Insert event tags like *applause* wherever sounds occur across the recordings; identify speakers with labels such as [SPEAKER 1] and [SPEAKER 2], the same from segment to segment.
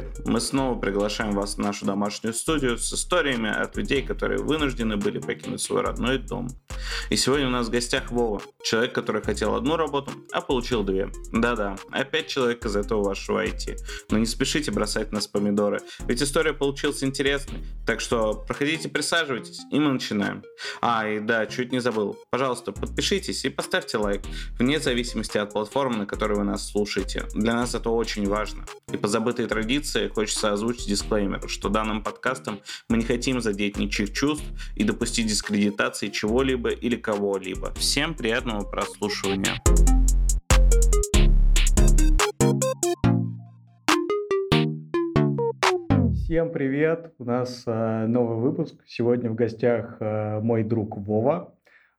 [SPEAKER 1] Привет! Мы снова приглашаем вас в нашу домашнюю студию с историями от людей, которые вынуждены были покинуть свой родной дом. И сегодня у нас в гостях Вова, человек, который хотел одну работу, а получил две. Да-да, опять человек из этого вашего IT. Но не спешите бросать нас помидоры, ведь история получилась интересной. Так что проходите, присаживайтесь, и мы начинаем. А, и да, чуть не забыл. Пожалуйста, подпишитесь и поставьте лайк, вне зависимости от платформы, на которой вы нас слушаете. Для нас это очень важно. И позаботьтесь этой традиции хочется озвучить дисклеймер, что данным подкастом мы не хотим задеть ничьих чувств и допустить дискредитации чего-либо или кого-либо. Всем приятного прослушивания.
[SPEAKER 2] Всем привет! У нас э, новый выпуск. Сегодня в гостях э, мой друг Вова.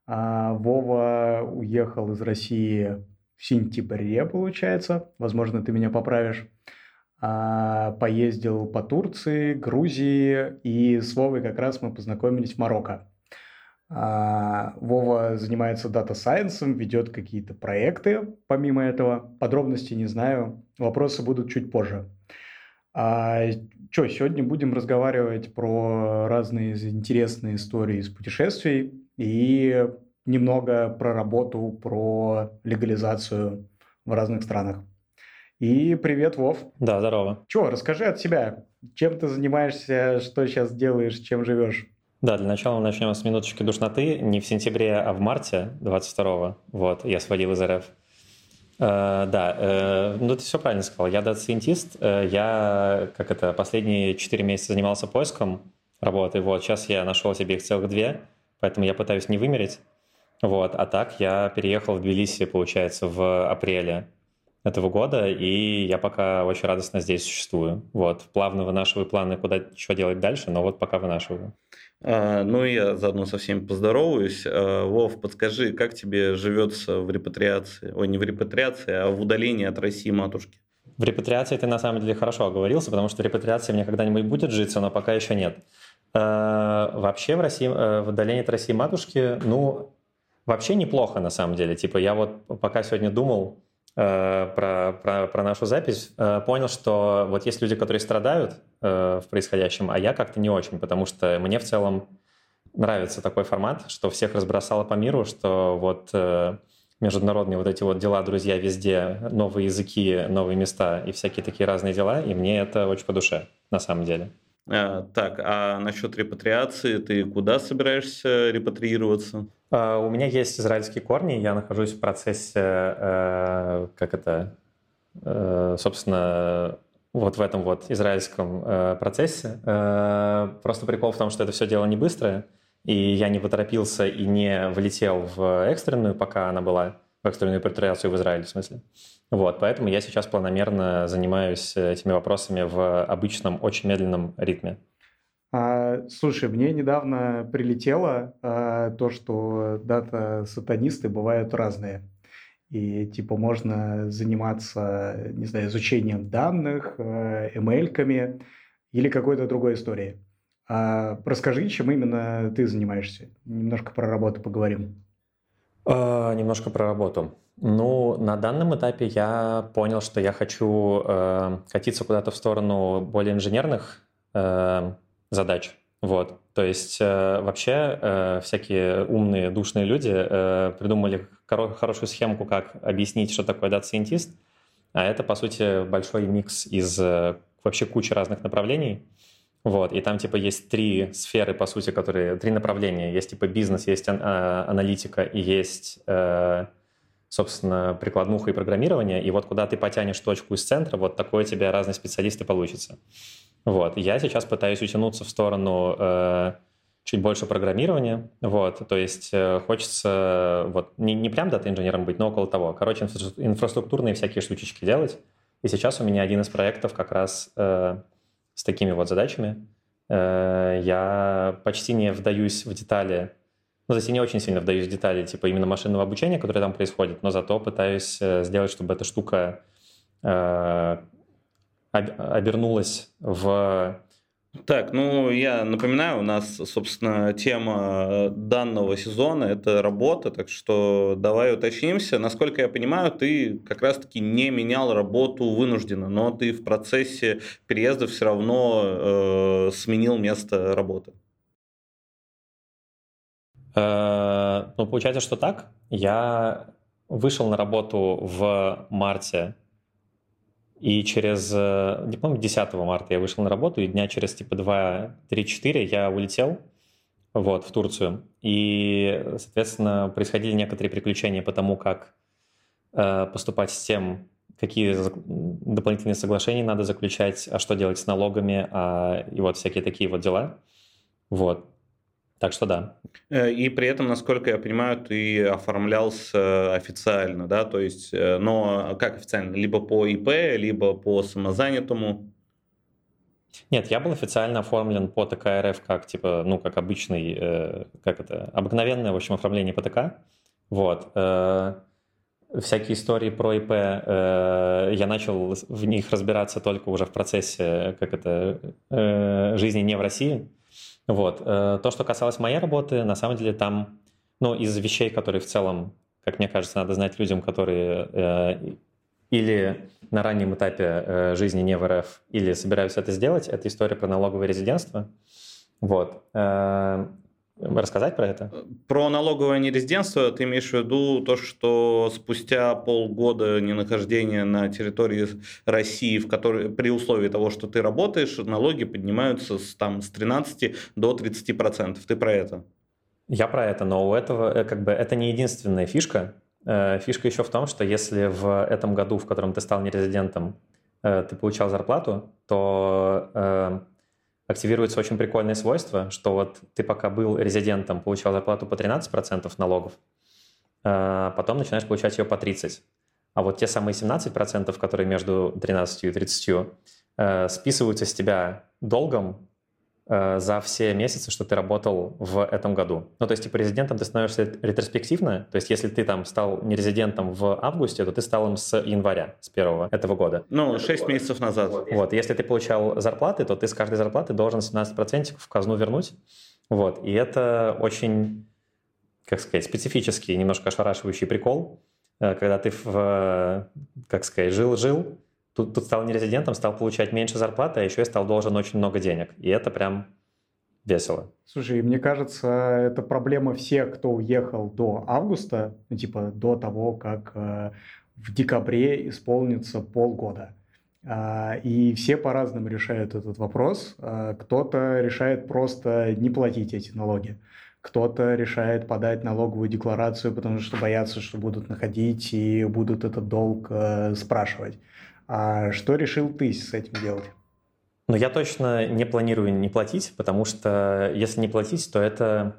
[SPEAKER 2] А, Вова уехал из России в сентябре, получается. Возможно, ты меня поправишь. А, поездил по Турции, Грузии, и с Вовой как раз мы познакомились в Марокко. А, Вова занимается data science ом, ведет какие-то проекты помимо этого. Подробностей не знаю, вопросы будут чуть позже. А, что, сегодня будем разговаривать про разные интересные истории из путешествий и немного про работу, про легализацию в разных странах. И привет, Вов.
[SPEAKER 3] Да, здорово.
[SPEAKER 2] Че, расскажи от себя. Чем ты занимаешься, что сейчас делаешь, чем живешь?
[SPEAKER 3] Да, для начала мы начнем с минуточки душноты. Не в сентябре, а в марте 22-го. Вот, я свалил из РФ. Э, да, э, ну ты все правильно сказал. Я data scientist. Э, я, как это, последние 4 месяца занимался поиском работы. Вот, сейчас я нашел себе их целых две, поэтому я пытаюсь не вымереть. Вот, а так я переехал в Тбилиси, получается, в апреле этого года, и я пока очень радостно здесь существую. Вот, плавно вынашиваю планы, куда что делать дальше, но вот пока вынашиваю.
[SPEAKER 1] А, ну, я заодно со всеми поздороваюсь. А, Вов, подскажи, как тебе живется в репатриации? Ой, не в репатриации, а в удалении от России матушки?
[SPEAKER 3] В репатриации ты на самом деле хорошо оговорился, потому что репатриация мне когда-нибудь будет житься, но пока еще нет. А, вообще в России, э, в удалении от России матушки, ну, вообще неплохо на самом деле. Типа я вот пока сегодня думал, про, про, про нашу запись, э, понял, что вот есть люди, которые страдают э, в происходящем, а я как-то не очень, потому что мне в целом нравится такой формат, что всех разбросало по миру, что вот международные вот эти вот дела, друзья, везде, новые языки, новые места и всякие такие разные дела, и мне это очень по душе, на самом деле.
[SPEAKER 1] А, так, а насчет репатриации, ты куда собираешься репатриироваться?
[SPEAKER 3] А, у меня есть израильские корни, я нахожусь в процессе, э, как это, э, собственно, вот в этом вот израильском э, процессе. Просто прикол в том, что это все дело не быстрое, и я не поторопился и не влетел в экстренную, пока она была, в экстренную репатриацию в Израиле, в смысле. Вот, поэтому я сейчас планомерно занимаюсь этими вопросами в обычном, очень медленном ритме.
[SPEAKER 2] А, слушай, мне недавно прилетело а, то, что дата-сатанисты бывают разные. И типа можно заниматься, не знаю, изучением данных, э, ML-ками или какой-то другой историей. А, расскажи, чем именно ты занимаешься. Немножко про работу поговорим.
[SPEAKER 3] А, немножко про работу. Ну, на данном этапе я понял, что я хочу э, катиться куда-то в сторону более инженерных э, задач. Вот. То есть э, вообще э, всякие умные, душные люди э, придумали хоро- хорошую схемку, как объяснить, что такое data scientist. А это, по сути, большой микс из э, вообще кучи разных направлений. Вот, и там типа есть три сферы, по сути, которые, три направления. Есть типа бизнес, есть а, аналитика и есть э, собственно, прикладнуха и программирование, и вот куда ты потянешь точку из центра, вот такой у тебя разные специалисты получится. Вот. Я сейчас пытаюсь утянуться в сторону э, чуть больше программирования, вот, то есть э, хочется вот не, не прям дата-инженером быть, но около того. Короче, инфраструктурные всякие штучечки делать. И сейчас у меня один из проектов как раз э, с такими вот задачами. Э, я почти не вдаюсь в детали ну, то есть не очень сильно вдаюсь в детали, типа именно машинного обучения, которое там происходит, но зато пытаюсь э, сделать, чтобы эта штука э, обернулась в
[SPEAKER 1] Так, ну я напоминаю, у нас, собственно, тема данного сезона – это работа, так что давай уточнимся. Насколько я понимаю, ты как раз-таки не менял работу вынужденно, но ты в процессе переезда все равно э, сменил место работы.
[SPEAKER 3] Э, ну, получается, что так. Я вышел на работу в марте и через, э, не помню, 10 марта я вышел на работу, и дня через типа 2-3-4 я улетел вот, в Турцию. И, соответственно, происходили некоторые приключения по тому, как э, поступать с тем, какие дополнительные соглашения надо заключать, а что делать с налогами, а, и вот всякие такие вот дела. Вот. Так что да.
[SPEAKER 1] Э, и при этом, насколько я понимаю, ты оформлялся официально, да, то есть, э, но как официально? Либо по ИП, либо по самозанятому?
[SPEAKER 3] Нет, я был официально оформлен по ТК РФ как, типа, ну, как обычный, э, как это, обыкновенное, в общем, оформление по ТК. Вот. Э, всякие истории про ИП, э, я начал в них разбираться только уже в процессе, как это, жизни не в России. Вот. Э, то, что касалось моей работы, на самом деле там, ну, из вещей, которые в целом, как мне кажется, надо знать людям, которые э, или на раннем этапе э, жизни не в РФ, или собираются это сделать, это история про налоговое резидентство. Вот. Рассказать про это?
[SPEAKER 1] Про налоговое нерезидентство ты имеешь в виду то, что спустя полгода ненахождения на территории России, в которой, при условии того, что ты работаешь, налоги поднимаются с, там, с 13 до 30 процентов. Ты про это?
[SPEAKER 3] Я про это, но у этого э, как бы это не единственная фишка. Э, фишка еще в том, что если в этом году, в котором ты стал нерезидентом, э, ты получал зарплату, то активируется очень прикольное свойство, что вот ты пока был резидентом, получал зарплату по 13% налогов, а потом начинаешь получать ее по 30%. А вот те самые 17%, которые между 13 и 30, э, списываются с тебя долгом за все месяцы, что ты работал в этом году. Ну, то есть, типа, резидентом ты становишься ретроспективно, то есть, если ты там стал не резидентом в августе, то ты стал им с января, с первого этого года.
[SPEAKER 1] Ну, 6 месяцев назад.
[SPEAKER 3] Вот, если ты получал зарплаты, то ты с каждой зарплаты должен 17% в казну вернуть. Вот, и это очень, как сказать, специфический, немножко ошарашивающий прикол, э, когда ты, в, как сказать, жил-жил, Тут, тут стал не резидентом, стал получать меньше зарплаты, а еще и стал должен очень много денег. И это прям весело.
[SPEAKER 2] Слушай, мне кажется, это проблема всех, кто уехал до августа, ну, типа до того, как э, в декабре исполнится полгода. А, и все по-разному решают этот вопрос. А, кто-то решает просто не платить эти налоги. Кто-то решает подать налоговую декларацию, потому что боятся, что будут находить и будут этот долг э, спрашивать. А что решил ты с этим делать?
[SPEAKER 3] Ну, я точно не планирую не платить, потому что если не платить, то это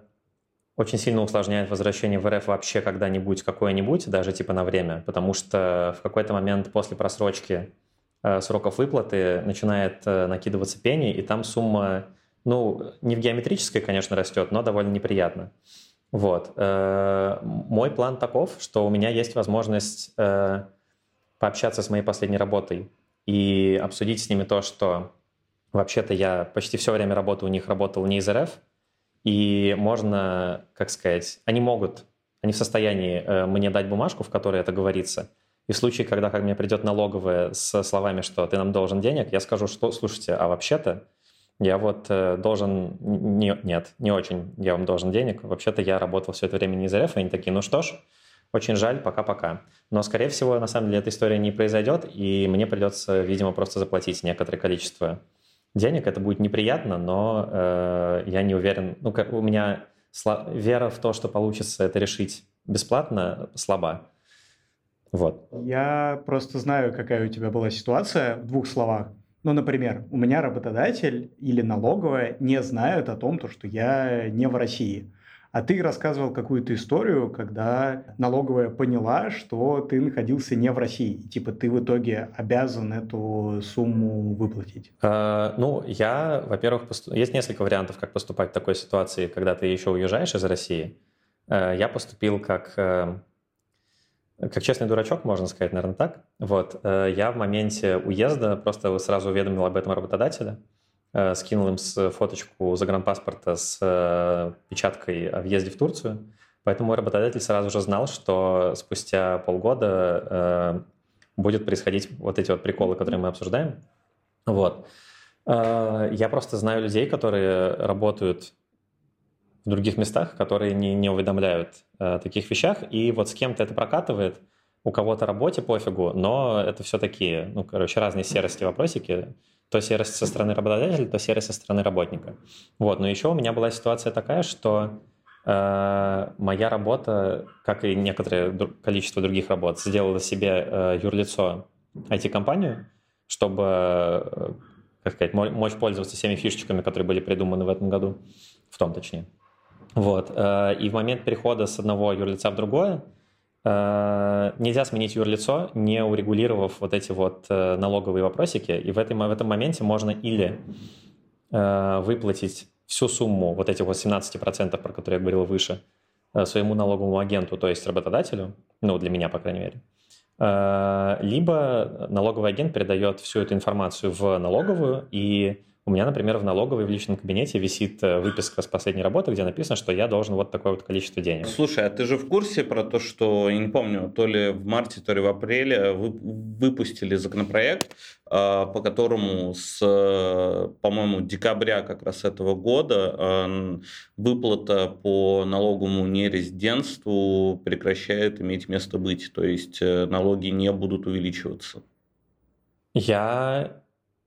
[SPEAKER 3] очень сильно усложняет возвращение в РФ вообще когда-нибудь, какое-нибудь, даже типа на время, потому что в какой-то момент после просрочки э, сроков выплаты начинает э, накидываться пени, и там сумма, ну, не в геометрической, конечно, растет, но довольно неприятно. Вот. Э, мой план таков, что у меня есть возможность пообщаться с моей последней работой и обсудить с ними то, что вообще-то я почти все время работы у них работал не из РФ, и можно, как сказать, они могут, они в состоянии э, мне дать бумажку, в которой это говорится, и в случае, когда ко мне придет налоговая с словами, что ты нам должен денег, я скажу, что, слушайте, а вообще-то я вот э, должен... Не, нет, не очень я вам должен денег. Вообще-то я работал все это время не из РФ, и они такие, ну что ж, очень жаль, пока-пока. Но, скорее всего, на самом деле эта история не произойдет, и мне придется, видимо, просто заплатить некоторое количество денег. Это будет неприятно, но э, я не уверен. Ну, как, у меня сло... вера в то, что получится это решить бесплатно, слаба. Вот.
[SPEAKER 2] Я просто знаю, какая у тебя была ситуация в двух словах. Ну, например, у меня работодатель или налоговая не знают о том, что я не в России. А ты рассказывал какую-то историю, когда налоговая поняла, что ты находился не в России. Типа ты в итоге обязан эту сумму выплатить.
[SPEAKER 3] А, ну, я, во-первых, поступ... есть несколько вариантов, как поступать в такой ситуации, когда ты еще уезжаешь из России. А, я поступил как э, как честный дурачок, можно сказать, наверное, так. Вот. Э, я в моменте уезда просто сразу уведомил об этом работодателя. Э, скинул им с фоточку загранпаспорта с э, печаткой о въезде в Турцию. Поэтому мой работодатель сразу же знал, что спустя полгода э, будет происходить вот эти вот приколы, которые мы обсуждаем. Вот. Я просто знаю людей, которые работают в других местах, которые не, не уведомляют о таких вещах, и вот с кем-то это прокатывает – у кого-то работе пофигу, но это все такие, ну, короче, разные серости вопросики. То серость со стороны работодателя, то серость со стороны работника. Вот, но еще у меня была ситуация такая, что э, моя работа, как и некоторое количество других работ, сделала себе э, юрлицо IT-компанию, чтобы, э, как сказать, мочь пользоваться всеми фишечками, которые были придуманы в этом году, в том точнее. Вот. Э, и в момент перехода с одного юрлица в другое нельзя сменить юрлицо, не урегулировав вот эти вот э, налоговые вопросики. И в этом, в этом моменте можно или э, выплатить всю сумму, вот этих вот 17%, про которые я говорил выше, своему налоговому агенту, то есть работодателю, ну, для меня, по крайней мере, либо налоговый агент передает всю эту информацию в налоговую, и у меня, например, в налоговой в личном кабинете висит э, выписка с последней работы, где написано, что я должен вот такое вот количество денег.
[SPEAKER 1] Слушай, а ты же в курсе про то, что, я не помню, то ли в марте, то ли в апреле вы выпустили законопроект, а, по которому с, по-моему, декабря как раз этого года выплата по налоговому нерезидентству прекращает иметь место быть, то есть э, налоги не будут увеличиваться.
[SPEAKER 3] Я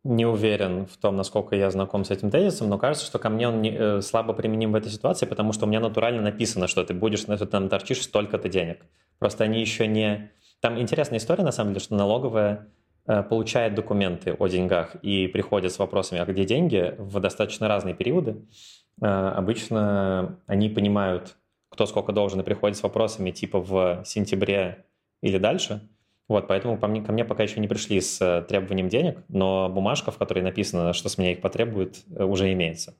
[SPEAKER 3] не уверен в том, насколько я знаком с этим тезисом, но кажется, что ко мне он не, э, слабо применим в этой ситуации, потому что у меня натурально написано, что ты будешь, ты там торчишь столько-то денег. Просто они еще не... Там интересная история, на самом деле, что налоговая э, получает документы о деньгах и приходит с вопросами, а где деньги, в достаточно разные периоды. Э, обычно они понимают, кто сколько должен, и приходят с вопросами типа в сентябре или дальше – вот, поэтому по мне, ко мне пока еще не пришли с э, требованием денег, но бумажка, в которой написано, что с меня их потребуют, э, уже имеется.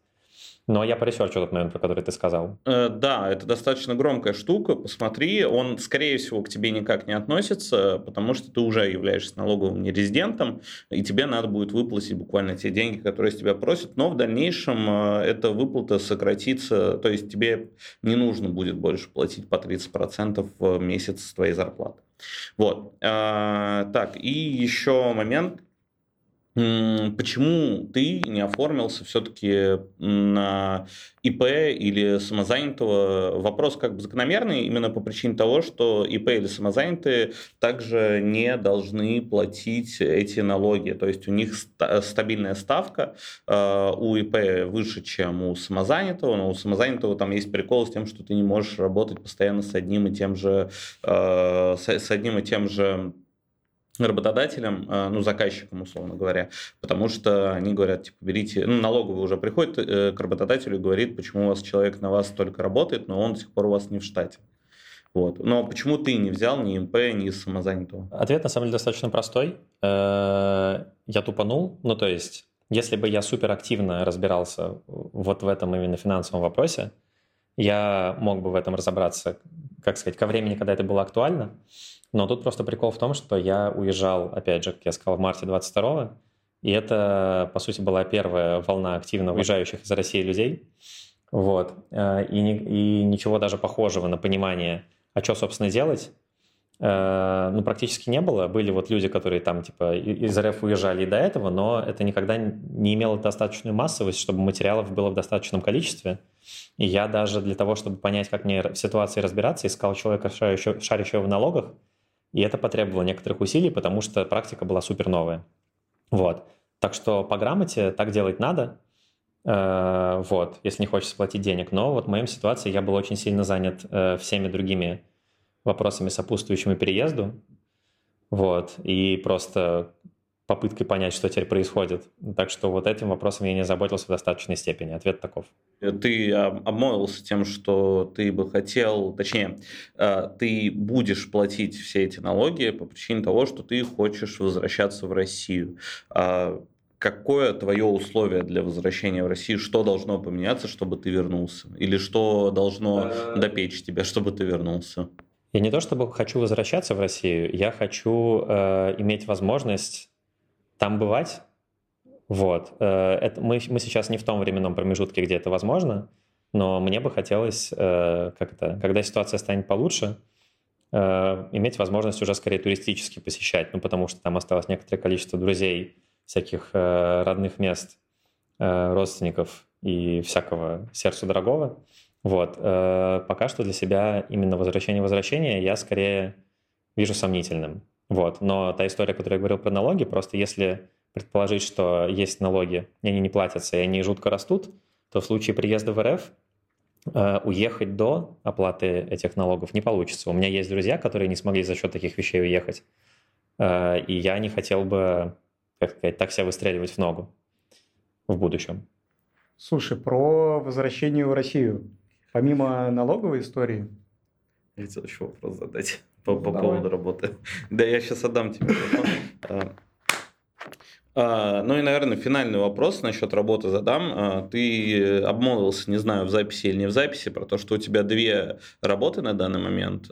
[SPEAKER 3] Но я по research у тот момент, про который ты сказал.
[SPEAKER 1] Э, да, это достаточно громкая штука. Посмотри, он, скорее всего, к тебе никак не относится, потому что ты уже являешься налоговым нерезидентом, и тебе надо будет выплатить буквально те деньги, которые с тебя просят. Но в дальнейшем эта выплата сократится, то есть тебе не нужно будет больше платить по 30% в месяц с твоей зарплаты. Вот. А, так, и еще момент. Почему ты не оформился все-таки на ИП или самозанятого? Вопрос как бы закономерный именно по причине того, что ИП или самозанятые также не должны платить эти налоги. То есть у них стабильная ставка э, у ИП выше, чем у самозанятого, но у самозанятого там есть прикол с тем, что ты не можешь работать постоянно с одним и тем же, э, с одним и тем же работодателям, э, ну, заказчикам, условно говоря, потому что они говорят, типа, берите, ну, налоговый уже приходит э, к работодателю и говорит, почему у вас человек на вас только работает, но он до сих пор у вас не в штате. Вот. Но почему ты не взял ни МП, ни самозанятого?
[SPEAKER 3] Ответ на самом деле достаточно простой. Э, я тупанул. Ну, то есть, если бы я супер активно разбирался вот в этом именно финансовом вопросе, я мог бы в этом разобраться, как сказать, ко времени, когда это было актуально. Но тут просто прикол в том, что я уезжал, опять же, как я сказал, в марте 22 и это, по сути, была первая волна активно уезжающих из России людей. Вот. Э, и, и ничего даже похожего на понимание, а что, собственно, делать, ну, практически не было. Были вот люди, которые там, типа, из РФ уезжали и до этого, но это никогда не имело достаточную массовость, чтобы материалов было в достаточном количестве. И я даже для того, чтобы понять, как мне в ситуации разбираться, искал человека, шарящего, шарящего в налогах, и это потребовало некоторых усилий, потому что практика была супер новая. Вот. Так что по грамоте так делать надо, э, вот, если не хочется платить денег. Но вот в моем ситуации я был очень сильно занят э, всеми другими вопросами, сопутствующими переезду. Вот, и просто попыткой понять, что теперь происходит. Так что вот этим вопросом я не заботился в достаточной степени. Ответ таков.
[SPEAKER 1] Ты обмолвился тем, что ты бы хотел, точнее, э, ты будешь платить все эти налоги по причине того, что ты хочешь возвращаться в Россию. А какое твое условие для возвращения в Россию? Что должно поменяться, чтобы ты вернулся? Или что должно э. допечь тебя, чтобы ты вернулся?
[SPEAKER 3] Я не то чтобы хочу возвращаться в Россию, я хочу э, иметь возможность там бывать Вот. Это, мы, мы сейчас не в том временном промежутке, где это возможно, но мне бы хотелось, как это, когда ситуация станет получше, иметь возможность уже скорее туристически посещать, ну, потому что там осталось некоторое количество друзей, всяких родных мест, родственников и всякого сердцу дорогого. Вот. Пока что для себя именно возвращение-возвращение я скорее вижу сомнительным. Вот. Но та история, которую я говорил про налоги, просто если предположить, что есть налоги, и они не платятся, и они жутко растут, то в случае приезда в РФ э, уехать до оплаты этих налогов не получится. У меня есть друзья, которые не смогли за счет таких вещей уехать, э, и я не хотел бы, как сказать, так себя выстреливать в ногу в будущем.
[SPEAKER 2] Слушай, про возвращение в Россию. Помимо налоговой истории...
[SPEAKER 1] Я хотел еще вопрос задать *laughs* по, по поводу работы. Да, я сейчас отдам тебе. *laughs* А, а, ну и, наверное, финальный вопрос насчет работы задам. А, ты обмолвился, не знаю, в записи или не в записи, про то, что у тебя две работы на данный момент.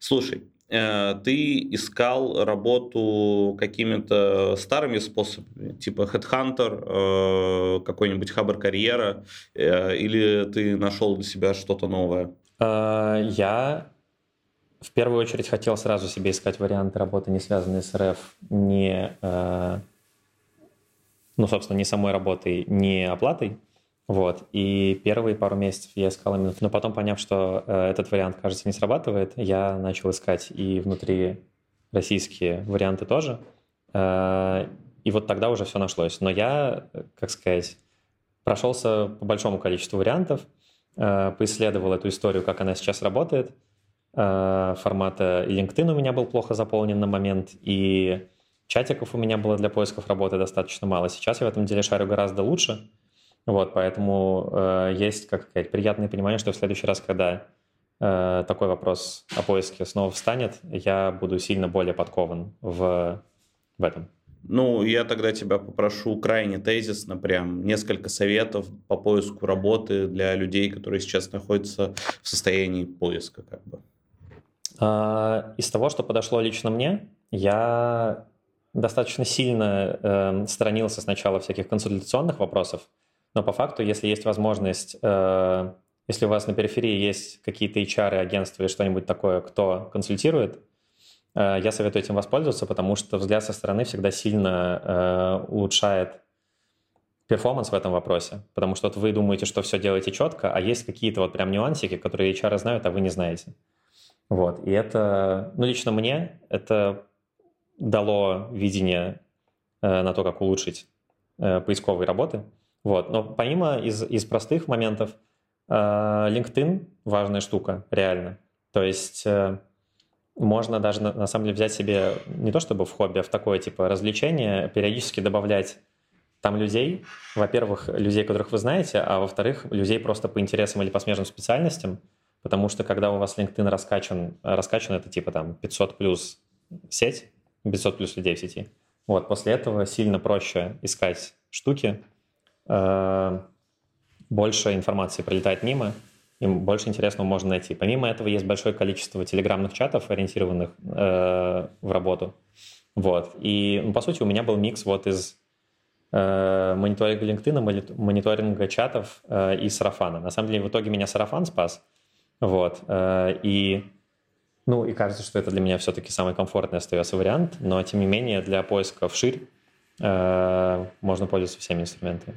[SPEAKER 1] Слушай, ты искал работу какими-то старыми способами, типа Headhunter, э, какой-нибудь Хабр Карьера, э, или ты нашел для себя что-то новое?
[SPEAKER 3] Я в первую очередь хотел сразу себе искать варианты работы, не связанные с РФ, не, э, ну, собственно, не самой работой, не оплатой. Вот. И первые пару месяцев я искал именно... Но потом, поняв, что э, этот вариант, кажется, не срабатывает, я начал искать и внутри российские варианты тоже. Э, и вот тогда уже все нашлось. Но я, как сказать, прошелся по большому количеству вариантов, э, поисследовал эту историю, как она сейчас работает – Э, формата LinkedIn у меня был плохо заполнен на момент, и чатиков у меня было для поисков работы достаточно мало. Сейчас я в этом деле шарю гораздо лучше, вот, поэтому э, есть, как сказать, приятное понимание, что в следующий раз, когда э, такой вопрос о поиске снова встанет, я буду сильно более подкован в, в этом.
[SPEAKER 1] Ну, я тогда тебя попрошу крайне тезисно, прям несколько советов по поиску работы для людей, которые сейчас находятся в состоянии поиска, как бы.
[SPEAKER 3] А, из того, что подошло лично мне, я достаточно сильно э, сторонился сначала всяких консультационных вопросов, но по факту, если есть возможность, э, если у вас на периферии есть какие-то HR, агентства или что-нибудь такое, кто консультирует, э, я советую этим воспользоваться, потому что взгляд со стороны всегда сильно э, улучшает перформанс в этом вопросе, потому что вот вы думаете, что все делаете четко, а есть какие-то вот прям нюансики, которые HR знают, а вы не знаете. Вот. И это, ну, лично мне это дало видение э, на то, как улучшить э, поисковые работы. Вот. Но помимо из, из простых моментов, э, LinkedIn важная штука, реально. То есть э, можно даже на, на самом деле взять себе не то чтобы в хобби, а в такое типа развлечение, периодически добавлять там людей, во-первых, людей, которых вы знаете, а во-вторых, людей просто по интересам или по смежным специальностям, Потому что когда у вас LinkedIn раскачан, раскачан это типа там 500 плюс сеть, 500 плюс людей в сети, вот, после этого сильно проще искать штуки, больше информации пролетает мимо, им больше интересного можно найти. Помимо этого есть большое количество телеграмных чатов, ориентированных э, в работу. Вот. И, ну, по сути, у меня был микс вот из э, мониторинга LinkedIn, мониторинга чатов э, и сарафана. На самом деле, в итоге меня сарафан спас, вот. Э, и, ну, и кажется, что это для меня все-таки самый комфортный остается вариант, но, тем не менее, для поиска вширь э, можно пользоваться всеми инструментами.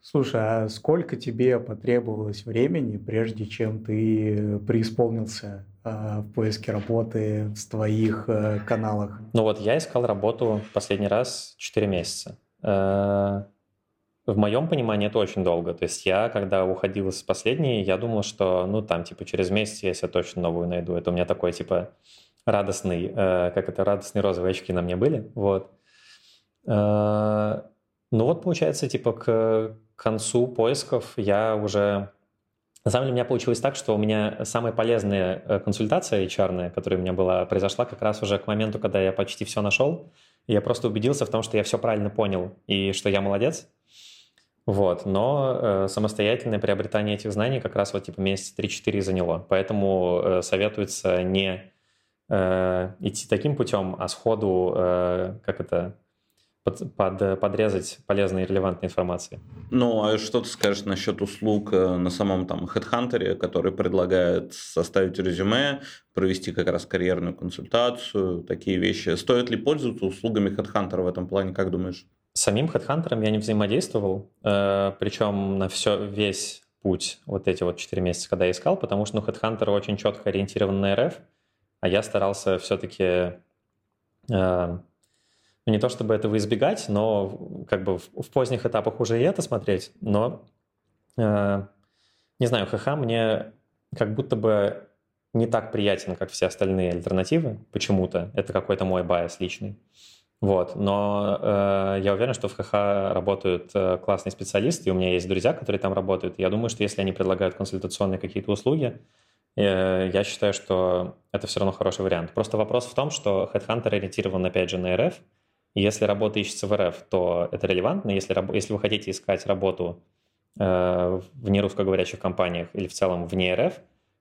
[SPEAKER 2] Слушай, а сколько тебе потребовалось времени, прежде чем ты преисполнился э, в поиске работы в твоих э, каналах?
[SPEAKER 3] Ну вот я искал работу последний раз 4 месяца. Э, в моем понимании это очень долго. То есть я, когда уходил с последней, я думал, что, ну, там, типа, через месяц я себе точно новую найду. Это у меня такой, типа, радостный, э, как это, радостные розовые очки на мне были, вот. Э, ну вот, получается, типа, к концу поисков я уже... На самом деле у меня получилось так, что у меня самая полезная э, консультация HR, которая у меня была, произошла как раз уже к моменту, когда я почти все нашел. И я просто убедился в том, что я все правильно понял и что я молодец. Вот, но э, самостоятельное приобретание этих знаний как раз вот типа месяца 3-4 заняло. Поэтому э, советуется не э, идти таким путем, а сходу, э, как это, под, под, подрезать полезной и релевантной информации.
[SPEAKER 1] Ну, а что ты скажешь насчет услуг э, на самом там HeadHunter, который предлагает составить резюме, провести как раз карьерную консультацию, такие вещи? Стоит ли пользоваться услугами HeadHunter в этом плане, как думаешь?
[SPEAKER 3] Самим HeadHunter я не взаимодействовал, э, причем на все, весь путь вот эти вот 4 месяца, когда я искал, потому что ну, HeadHunter очень четко ориентирован на РФ, а я старался все-таки э, ну, не то чтобы этого избегать, но как бы в, в поздних этапах уже и это смотреть, но э, не знаю, ХХ мне как будто бы не так приятен, как все остальные альтернативы, почему-то. Это какой-то мой байс личный. Вот, но э, я уверен, что в ХХ работают э, классные специалисты, и у меня есть друзья, которые там работают. Я думаю, что если они предлагают консультационные какие-то услуги, э, я считаю, что это все равно хороший вариант. Просто вопрос в том, что Headhunter ориентирован, опять же, на РФ, если работа ищется в РФ, то это релевантно. Если, если вы хотите искать работу э, в нерусскоговорящих компаниях или в целом вне РФ,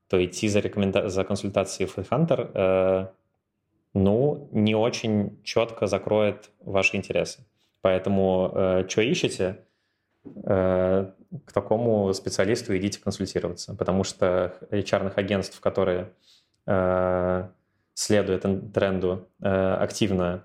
[SPEAKER 3] то идти за, рекоменда... за консультацией в HeadHunter, э, ну, не очень четко закроет ваши интересы. Поэтому, э, что ищете, э, к такому специалисту идите консультироваться, потому что HR агентств, которые э, следуют тренду, э, активно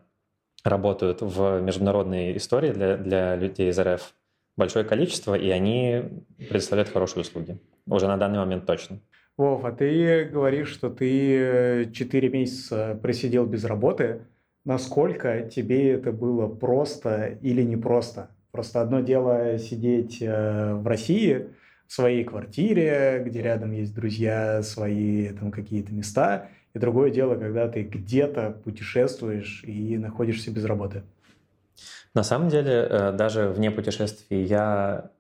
[SPEAKER 3] работают в международной истории для, для людей из РФ большое количество, и они предоставляют хорошие услуги. Уже на данный момент точно.
[SPEAKER 2] Вов, а ты говоришь, что ты 4 месяца просидел без работы. Насколько тебе это было просто или непросто? Просто одно дело сидеть э, в России, в своей квартире, где рядом есть друзья, свои там какие-то места – и другое дело, когда ты где-то путешествуешь и находишься без работы.
[SPEAKER 3] На самом деле, э, даже вне путешествий я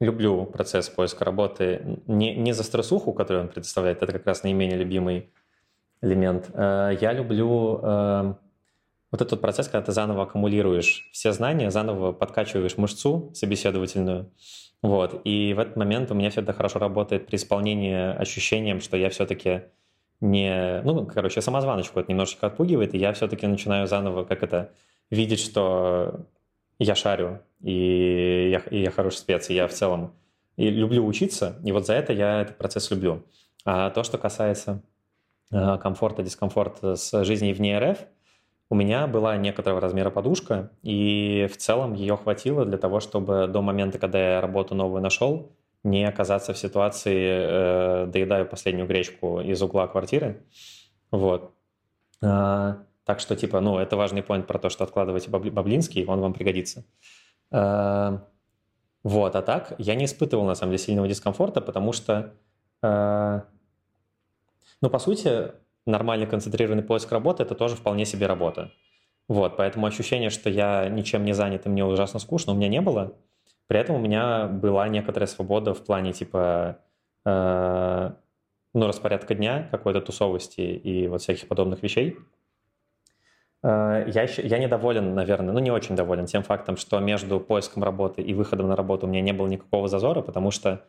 [SPEAKER 3] люблю процесс поиска работы не, не за стрессуху, которую он предоставляет, это как раз наименее любимый элемент. Э, я люблю э, вот этот процесс, когда ты заново аккумулируешь все знания, заново подкачиваешь мышцу собеседовательную. Вот. И в этот момент у меня всегда хорошо работает при исполнении ощущением, что я все-таки не... Ну, короче, самозваночку это немножечко отпугивает, и я все-таки начинаю заново, как это, видеть, что я шарю, и я, и я хороший спец, и я в целом и люблю учиться, и вот за это я этот процесс люблю. А то, что касается э, комфорта, дискомфорта с жизнью вне РФ, у меня была некоторого размера подушка, и в целом ее хватило для того, чтобы до момента, когда я работу новую нашел, не оказаться в ситуации э, «доедаю последнюю гречку из угла квартиры». Вот. А, так что, типа, ну, это важный поинт про то, что откладывайте баблинский, он вам пригодится. А, вот, а так я не испытывал, на самом деле, сильного дискомфорта, потому что, а, ну, по сути, нормальный концентрированный поиск работы – это тоже вполне себе работа. Вот, поэтому ощущение, что я ничем не занят и мне ужасно скучно, у меня не было – при этом у меня была некоторая свобода в плане типа э, ну, распорядка дня, какой-то тусовости и вот всяких подобных вещей. Э, я, еще, я недоволен, наверное, ну не очень доволен тем фактом, что между поиском работы и выходом на работу у меня не было никакого зазора, потому что,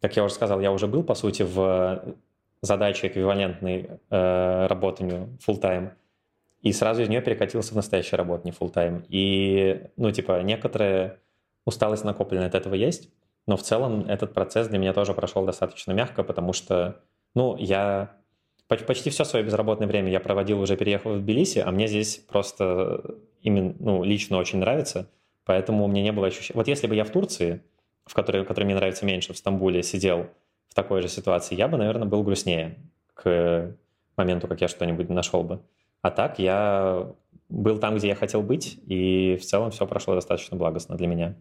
[SPEAKER 3] как я уже сказал, я уже был, по сути, в задаче эквивалентной э, работанию full-time, и сразу из нее перекатился в настоящую работу, не full-time. И, ну, типа, некоторые усталость накопленная от этого есть, но в целом этот процесс для меня тоже прошел достаточно мягко, потому что, ну, я почти все свое безработное время я проводил уже переехав в Тбилиси, а мне здесь просто именно, ну, лично очень нравится, поэтому у меня не было ощущения... Вот если бы я в Турции, в которой, которой мне нравится меньше, в Стамбуле, сидел в такой же ситуации, я бы, наверное, был грустнее к моменту, как я что-нибудь нашел бы. А так я был там, где я хотел быть, и в целом все прошло достаточно благостно для меня.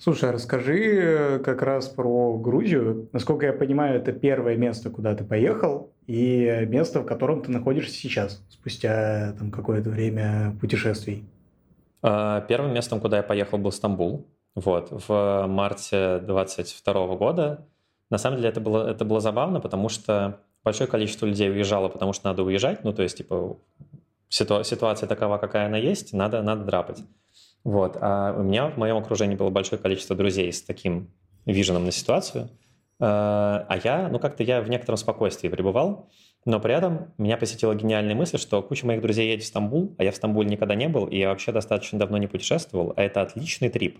[SPEAKER 2] Слушай, а расскажи э, как раз про Грузию. Насколько я понимаю, это первое место, куда ты поехал, и место, в котором ты находишься сейчас, спустя там, какое-то время путешествий.
[SPEAKER 3] А, первым местом, куда я поехал, был Стамбул. Вот, в марте 22 года. На самом деле это было, это было забавно, потому что большое количество людей уезжало, потому что надо уезжать. Ну, то есть, типа, ситуа- ситуация такова, какая она есть, надо, надо драпать. Вот. А у меня в моем окружении было большое количество друзей с таким виженом на ситуацию. А, а я, ну как-то я в некотором спокойствии пребывал. но при этом меня посетила гениальная мысль, что куча моих друзей едет в Стамбул, а я в Стамбуле никогда не был, и я вообще достаточно давно не путешествовал, а это отличный трип.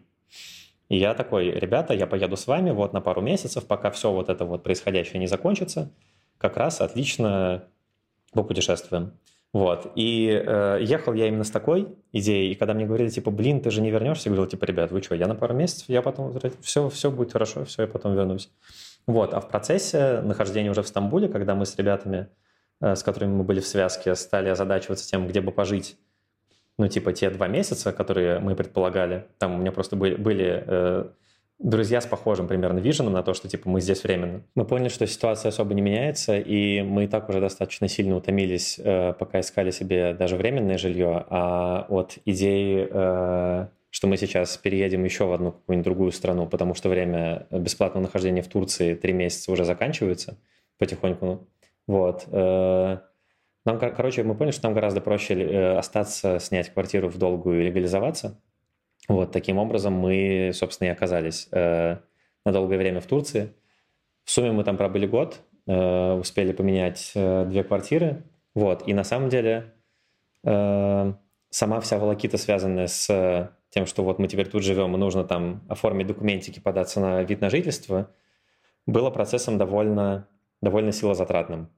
[SPEAKER 3] И я такой, ребята, я поеду с вами вот на пару месяцев, пока все вот это вот происходящее не закончится, как раз отлично попутешествуем. Вот. И э, ехал я именно с такой идеей, и когда мне говорили, типа, блин, ты же не вернешься, я говорил, типа, ребят, вы что, я на пару месяцев, я потом, все, все будет хорошо, все, я потом вернусь. Вот. А в процессе нахождения уже в Стамбуле, когда мы с ребятами, э, с которыми мы были в связке, стали озадачиваться тем, где бы пожить, ну, типа, те два месяца, которые мы предполагали, там у меня просто были, были э, друзья с похожим примерно виженом на то, что типа мы здесь временно. Мы поняли, что ситуация особо не меняется, и мы и так уже достаточно сильно утомились, э, пока искали себе даже временное жилье, а от идеи, э, что мы сейчас переедем еще в одну какую-нибудь другую страну, потому что время бесплатного нахождения в Турции три месяца уже заканчивается потихоньку. Вот. Э, нам, короче, мы поняли, что нам гораздо проще остаться, снять квартиру в долгую и легализоваться, вот таким образом мы, собственно, и оказались э, на долгое время в Турции. В сумме мы там пробыли год, э, успели поменять э, две квартиры. Вот. И на самом деле э, сама вся волокита, связанная с тем, что вот мы теперь тут живем, и нужно там оформить документики, податься на вид на жительство, было процессом довольно, довольно силозатратным.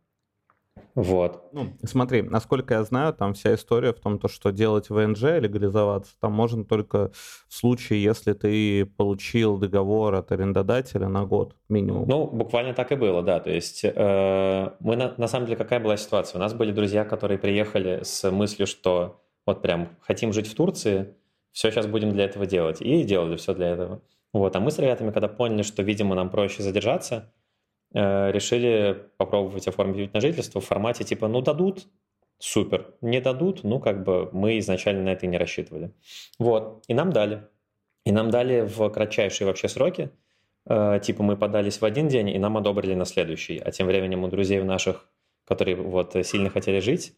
[SPEAKER 3] Вот.
[SPEAKER 1] Ну, смотри, насколько я знаю, там вся история в том, то, что делать ВНЖ, легализоваться, там можно только в случае, если ты получил договор от арендодателя на год минимум.
[SPEAKER 3] Ну, буквально так и было, да. То есть э, мы на, на самом деле какая была ситуация? У нас были друзья, которые приехали с мыслью, что вот прям хотим жить в Турции, все сейчас будем для этого делать. И делали все для этого. Вот. А мы с ребятами, когда поняли, что, видимо, нам проще задержаться, решили попробовать оформить вид на жительство в формате типа «ну дадут, супер, не дадут, ну как бы мы изначально на это не рассчитывали». Вот, и нам дали. И нам дали в кратчайшие вообще сроки, э, типа мы подались в один день, и нам одобрили на следующий. А тем временем у друзей наших, которые вот сильно хотели жить,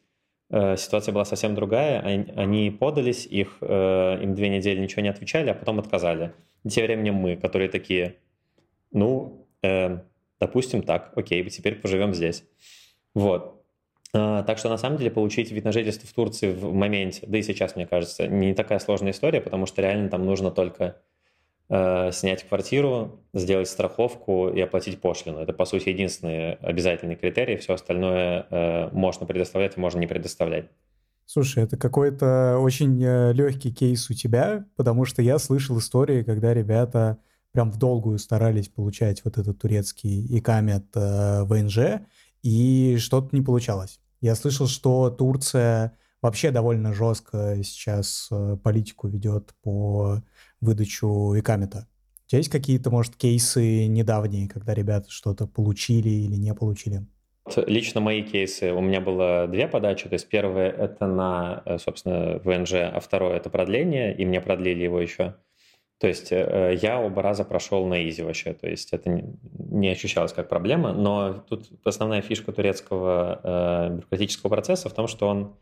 [SPEAKER 3] э, ситуация была совсем другая. Они подались, их, им две недели ничего не отвечали, а потом отказали. И тем временем мы, которые такие, ну, Допустим, так, окей, теперь поживем здесь. Вот. А, так что, на самом деле, получить вид на жительство в Турции в моменте, да и сейчас, мне кажется, не такая сложная история, потому что реально там нужно только э, снять квартиру, сделать страховку и оплатить пошлину. Это, по сути, единственный обязательный критерий. Все остальное э, можно предоставлять, можно не предоставлять.
[SPEAKER 2] Слушай, это какой-то очень э, легкий кейс у тебя, потому что я слышал истории, когда ребята прям в долгую старались получать вот этот турецкий икамет э, ВНЖ, и что-то не получалось. Я слышал, что Турция вообще довольно жестко сейчас э, политику ведет по выдачу икамета. У тебя есть какие-то, может, кейсы недавние, когда ребята что-то получили или не получили?
[SPEAKER 3] Лично мои кейсы, у меня было две подачи. То есть первое это на, э, собственно, ВНЖ, а второе это продление, и мне продлили его еще. То есть э, я оба раза прошел на изи вообще, то есть это не ощущалось как проблема, но тут основная фишка турецкого э, бюрократического процесса в том, что он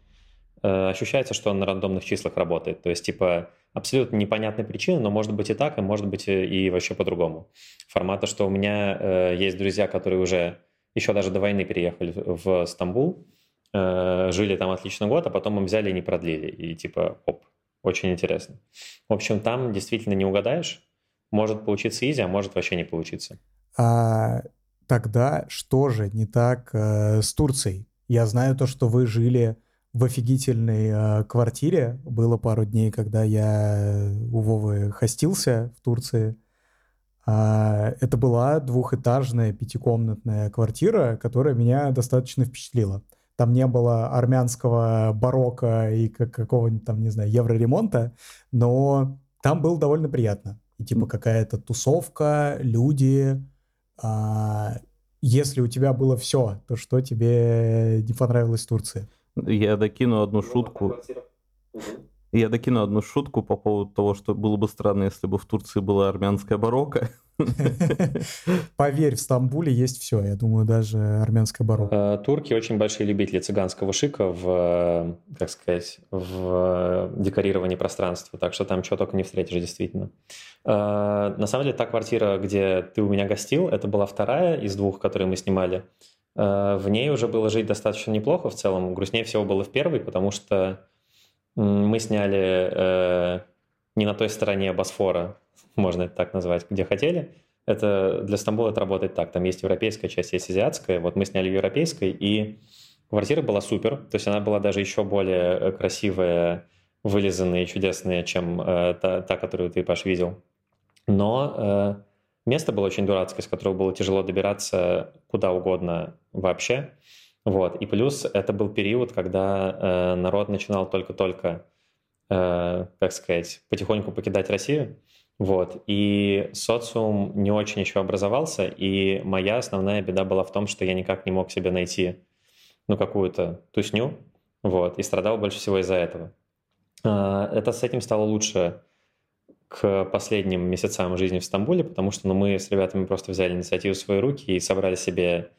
[SPEAKER 3] э, ощущается, что он на рандомных числах работает. То есть типа абсолютно непонятная причина, но может быть и так, и может быть и вообще по-другому. Формата, что у меня есть друзья, которые уже еще даже до войны переехали в Стамбул, жили там отлично год, а потом им взяли и не продлили. И типа, оп, очень интересно. В общем, там действительно не угадаешь. Может получиться изи, а может вообще не получиться.
[SPEAKER 2] А тогда что же не так э, с Турцией? Я знаю то, что вы жили в офигительной э, квартире. Было пару дней, когда я у Вовы хостился в Турции. А, это была двухэтажная пятикомнатная квартира, которая меня достаточно впечатлила там не было армянского барокко и какого-нибудь там, не знаю, евроремонта, но там было довольно приятно. И типа какая-то тусовка, люди. А, если у тебя было все, то что тебе не понравилось в Турции?
[SPEAKER 1] Я докину одну шутку. Я докину одну шутку по поводу того, что было бы странно, если бы в Турции была армянская барокко. *laughs*
[SPEAKER 2] Поверь, в Стамбуле есть все. Я думаю, даже армянская барокко.
[SPEAKER 3] Э, турки очень большие любители цыганского шика в, как сказать, в декорировании пространства. Так что там чего только не встретишь, действительно. Э, на самом деле, та квартира, где ты у меня гостил, это была вторая из двух, которые мы снимали. Э, в ней уже было жить достаточно неплохо в целом. Грустнее всего было в первой, потому что мы сняли э, не на той стороне Босфора, можно это так назвать, где хотели. Это для Стамбула это работает так. Там есть европейская часть, есть азиатская. Вот мы сняли европейской, и квартира была супер. То есть она была даже еще более э, красивая, вылизанная и чудесная, чем э, та, та, которую ты, Паш, видел. Но э, место было очень дурацкое, с которого было тяжело добираться куда угодно вообще. Вот. И плюс это был период, когда э, народ начинал только-только, э, как сказать, потихоньку покидать Россию. Вот. И социум не очень еще образовался, и моя основная беда была в том, что я никак не мог себе найти ну, какую-то тусню, вот, и страдал больше всего из-за этого. Э, это с этим стало лучше к последним месяцам жизни в Стамбуле, потому что ну, мы с ребятами просто взяли инициативу в свои руки и собрали себе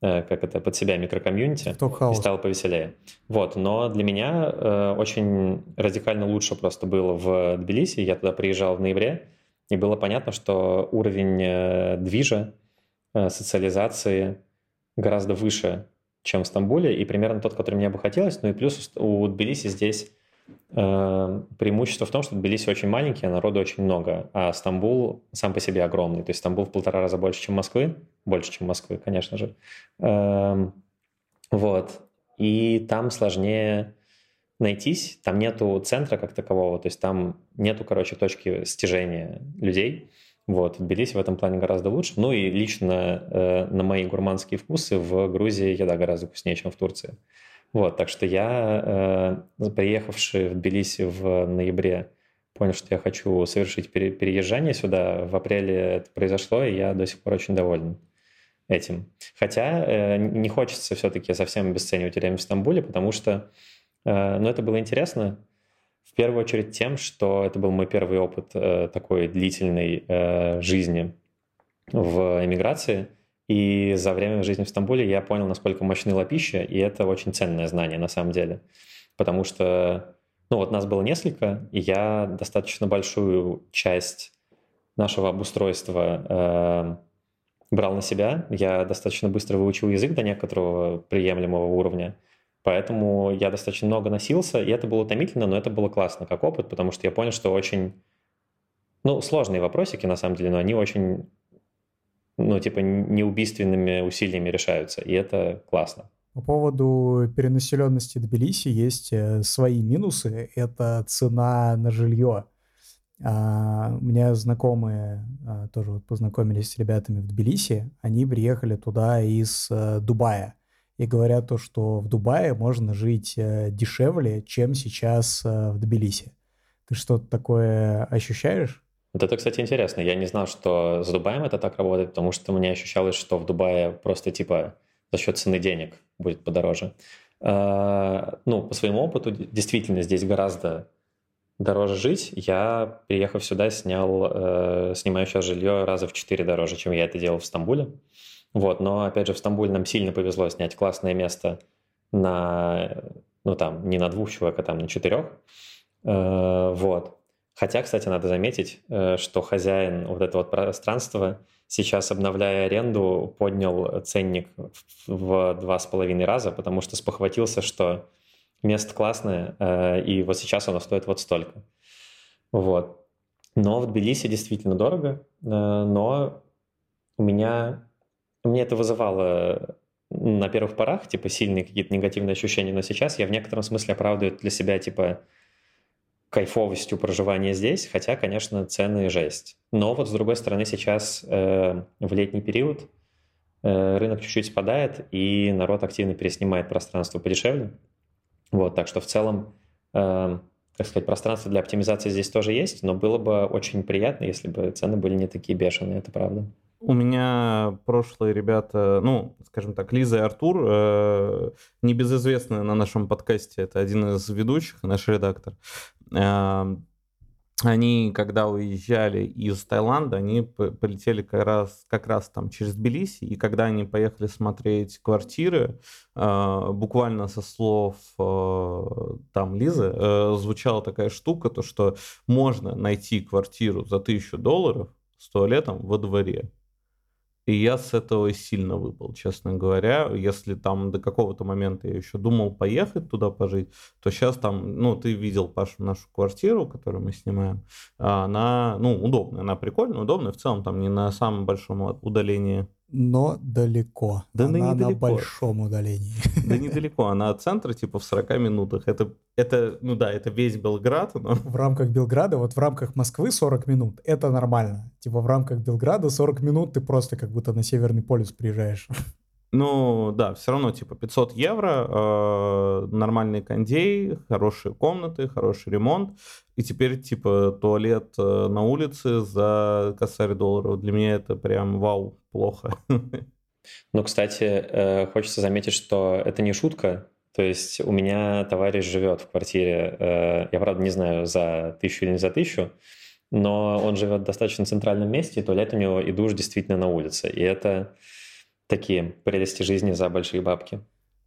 [SPEAKER 3] как это, под себя микрокомьюнити, и стало повеселее. Вот, но для меня э, очень радикально лучше просто было в Тбилиси. Я туда приезжал в ноябре, и было понятно, что уровень э, движа, э, социализации гораздо выше, чем в Стамбуле, и примерно тот, который мне бы хотелось. Ну и плюс у Тбилиси здесь Э, преимущество в том, что Тбилиси очень маленький, а народу очень много, а Стамбул сам по себе огромный. То есть Стамбул в полтора раза больше, чем Москвы, больше, чем Москвы, конечно же. Эм, вот. И там сложнее найтись, там нету центра как такового, то есть там нету, короче, точки стяжения людей. Вот, Тбилиси в этом плане гораздо лучше. Ну и лично э, на мои гурманские вкусы в Грузии еда гораздо вкуснее, чем в Турции. Вот, так что я, э, приехавший в Тбилиси в ноябре, понял, что я хочу совершить пере- переезжание сюда. В апреле это произошло, и я до сих пор очень доволен этим. Хотя э, не хочется все-таки совсем обесценивать время в Стамбуле, потому что э, ну, это было интересно. В первую очередь тем, что это был мой первый опыт э, такой длительной жизни в эмиграции. И за время жизни в Стамбуле я понял, насколько мощны лапища, и это очень ценное знание на самом деле. Потому что, ну вот нас было несколько, и я достаточно большую часть нашего обустройства э, брал на себя. Я достаточно быстро выучил язык до некоторого приемлемого уровня. Поэтому я достаточно много носился, и это было утомительно, но это было классно как опыт, потому что я понял, что очень... Ну, сложные вопросики, на самом деле, но они очень ну, типа, неубийственными усилиями решаются, и это классно.
[SPEAKER 2] По поводу перенаселенности Тбилиси есть э, свои минусы. Это цена на жилье. А, меня знакомые а, тоже вот познакомились с ребятами в Тбилиси. Они приехали туда из а, Дубая. И говорят то, что в Дубае можно жить а, дешевле, чем сейчас а, в Тбилиси. Ты что-то такое ощущаешь?
[SPEAKER 3] Вот это, кстати, интересно. Я не знал, что с Дубаем это так работает, потому что мне ощущалось, что в Дубае просто типа за счет цены денег будет подороже. А, ну, по своему опыту, действительно, здесь гораздо дороже жить. Я, приехав сюда, снял, э, снимаю сейчас жилье раза в четыре дороже, чем я это делал в Стамбуле. Вот, но, опять же, в Стамбуле нам сильно повезло снять классное место на, ну, там, не на двух человек, а там на четырех. Э, вот. Хотя, кстати, надо заметить, э, что хозяин вот этого пространства сейчас, обновляя аренду, поднял ценник в два с половиной раза, потому что спохватился, что место классное, э, и вот сейчас оно стоит вот столько. Вот. Но в Тбилиси действительно дорого, э, но у меня, меня это вызывало на первых порах, типа, сильные какие-то негативные ощущения, но сейчас я в некотором смысле оправдываю для себя, типа, кайфовостью проживания здесь, хотя, конечно, цены жесть. Но вот с другой стороны сейчас э, в летний период э, рынок чуть-чуть спадает, и народ активно переснимает пространство подешевле. Вот, так что в целом, э, так сказать, пространство для оптимизации здесь тоже есть, но было бы очень приятно, если бы цены были не такие бешеные, это правда.
[SPEAKER 1] У меня прошлые ребята, ну, скажем так, Лиза и Артур, э, небезызвестные на нашем подкасте, это один из ведущих, наш редактор. Э, они, когда уезжали из Таиланда, они полетели как раз, как раз там через Тбилиси, и когда они поехали смотреть квартиры, э, буквально со слов э, там Лизы, э, звучала такая штука, то что можно найти квартиру за тысячу долларов с туалетом во дворе. И я с этого сильно выпал, честно говоря. Если там до какого-то момента я еще думал поехать туда пожить, то сейчас там, ну, ты видел, Паша, нашу квартиру, которую мы снимаем. Она, ну, удобная, она прикольная, удобная. В целом там не на самом большом удалении
[SPEAKER 2] но далеко.
[SPEAKER 1] Да
[SPEAKER 2] она
[SPEAKER 1] недалеко.
[SPEAKER 2] на большом удалении.
[SPEAKER 1] Да недалеко, она от центра типа в 40 минутах. Это, это, ну да, это весь Белград. Но...
[SPEAKER 2] В рамках Белграда, вот в рамках Москвы 40 минут, это нормально. Типа в рамках Белграда 40 минут ты просто как будто на Северный полюс приезжаешь.
[SPEAKER 1] Ну, да, все равно, типа, 500 евро, э, нормальный кондей, хорошие комнаты, хороший ремонт. И теперь, типа, туалет э, на улице за косарь долларов. Для меня это прям вау, плохо. *laughs*
[SPEAKER 3] Ну, кстати, э, хочется заметить, что это не шутка. То есть у меня товарищ живет в квартире, э, я, правда, не знаю, за тысячу или не за тысячу, но он живет в достаточно центральном месте, и туалет у него и душ действительно на улице. И это такие прелести жизни за большие бабки.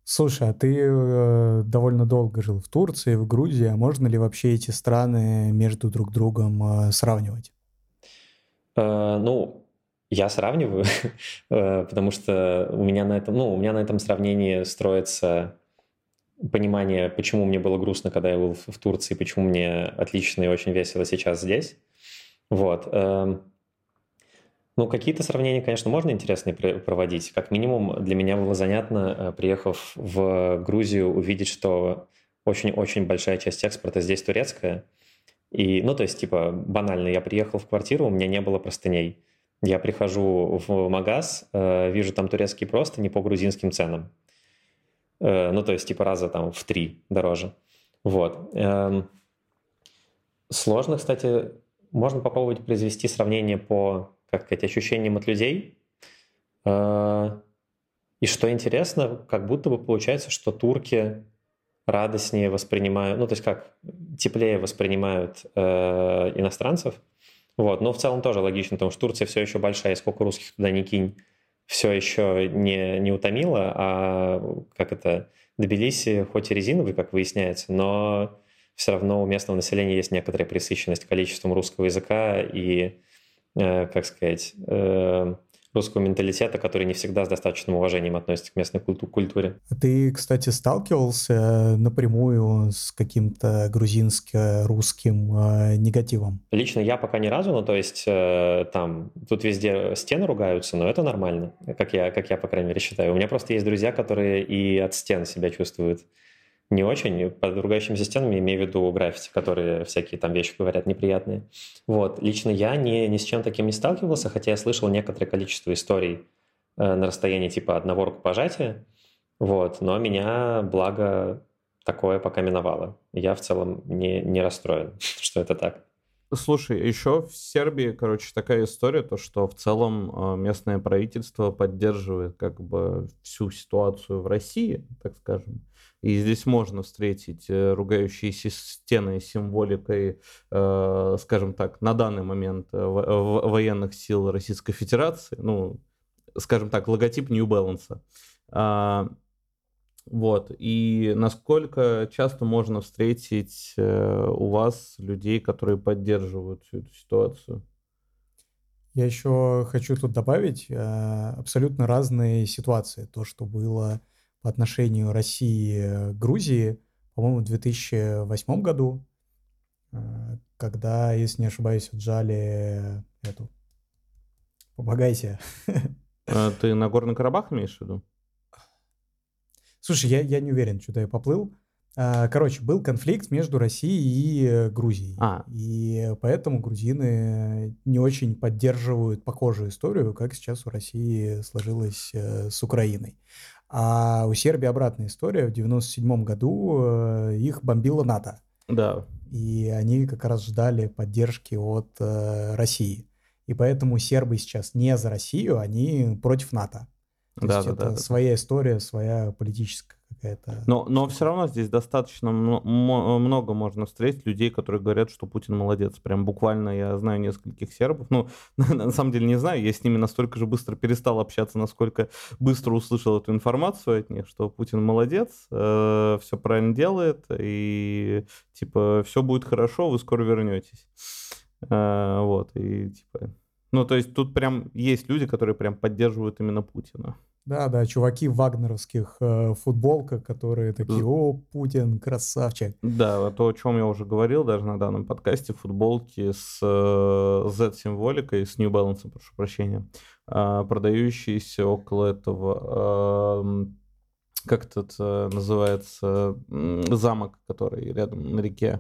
[SPEAKER 2] Слушай, а ты э, довольно долго жил в Турции, в Грузии, а можно ли вообще эти страны между друг другом э, сравнивать?
[SPEAKER 3] Э, ну, я сравниваю, *laughs* э, потому что у меня на этом, ну, у меня на этом сравнении строится понимание, почему мне было грустно, когда я был в, Турции, почему мне отлично и очень весело сейчас здесь. Вот. Э, ну, какие-то сравнения, конечно, можно интересные проводить. Как минимум, для меня было занятно, э, приехав в Грузию, увидеть, что очень-очень большая часть экспорта здесь турецкая. И, ну, то есть, типа, банально, я приехал в квартиру, у меня не было простыней. Я прихожу в магаз, э, вижу там турецкие простыни по грузинским ценам. Э, ну, то есть, типа, раза там в три дороже. Вот. Эм, сложно, кстати, можно попробовать произвести сравнение по как сказать, ощущениям от людей. А, и что интересно, как будто бы получается, что турки радостнее воспринимают, ну то есть как теплее воспринимают э, иностранцев. Вот, но в целом тоже логично, потому что Турция все еще большая, и сколько русских туда не кинь, все еще не, не утомила, а как это, Тбилиси хоть и резиновый, как выясняется, но все равно у местного населения есть некоторая пресыщенность количеством русского языка и Э, как сказать, э, русского менталитета, который не всегда с достаточным уважением относится к местной культуре.
[SPEAKER 2] А ты, кстати, сталкивался напрямую с каким-то грузинско-русским э, негативом?
[SPEAKER 3] Лично я пока ни разу, ну то есть э, там тут везде стены ругаются, но это нормально, как я, как я по крайней мере считаю. У меня просто есть друзья, которые и от стен себя чувствуют не очень. Под ругающимися стенами имею в виду граффити, которые всякие там вещи говорят неприятные. Вот. Лично я ни, ни с чем таким не сталкивался, хотя я слышал некоторое количество историй э, на расстоянии типа одного рукопожатия. Вот. Но меня, благо, такое пока миновало. Я в целом не, не расстроен, *laughs* что это так.
[SPEAKER 1] Слушай, еще в Сербии, короче, такая история, то что в целом э, местное правительство поддерживает как бы всю ситуацию в России, так скажем. И здесь можно встретить э, ругающиеся стены символикой, э, скажем так, на данный момент э, военных сил Российской Федерации, ну, скажем так, логотип New Balance. А, вот. И насколько часто можно встретить у вас людей, которые поддерживают всю эту ситуацию?
[SPEAKER 2] Я еще хочу тут добавить абсолютно разные ситуации. То, что было по отношению России к Грузии, по-моему, в 2008 году, э, когда, если не ошибаюсь, отжали эту... Помогайте. *laughs*
[SPEAKER 1] А ты на Горный Карабах имеешь в виду?
[SPEAKER 2] Слушай, я, я не уверен, что-то я поплыл. А, короче, был конфликт между Россией и Грузией. А. И поэтому грузины не очень поддерживают похожую историю, как сейчас у России сложилось э, с Украиной. А у Сербии обратная история. В 97 году э, их бомбила НАТО.
[SPEAKER 1] Да.
[SPEAKER 2] И они как раз ждали поддержки от э, России. И поэтому сербы сейчас не за Россию, они против НАТО. То да, есть да, это да, своя история, своя политическая какая-то.
[SPEAKER 1] Но, но все равно здесь достаточно много можно встретить людей, которые говорят, что Путин молодец. Прям буквально я знаю нескольких сербов. Ну, *laughs* на самом деле не знаю, я с ними настолько же быстро перестал общаться, насколько быстро услышал эту информацию от них, что Путин молодец, э, все правильно делает, и типа все будет хорошо, вы скоро вернетесь. Э, вот, и типа Ну, то есть тут прям есть люди, которые прям поддерживают именно Путина.
[SPEAKER 2] Да, да, чуваки в вагнеровских э, футболках, которые такие, о, Путин, красавчик.
[SPEAKER 1] Да, то, о чем я уже говорил даже на данном подкасте, футболки с э, Z-символикой, с New Balance, прошу прощения, э, продающиеся около этого, э, как этот э, называется, замок, который рядом на реке.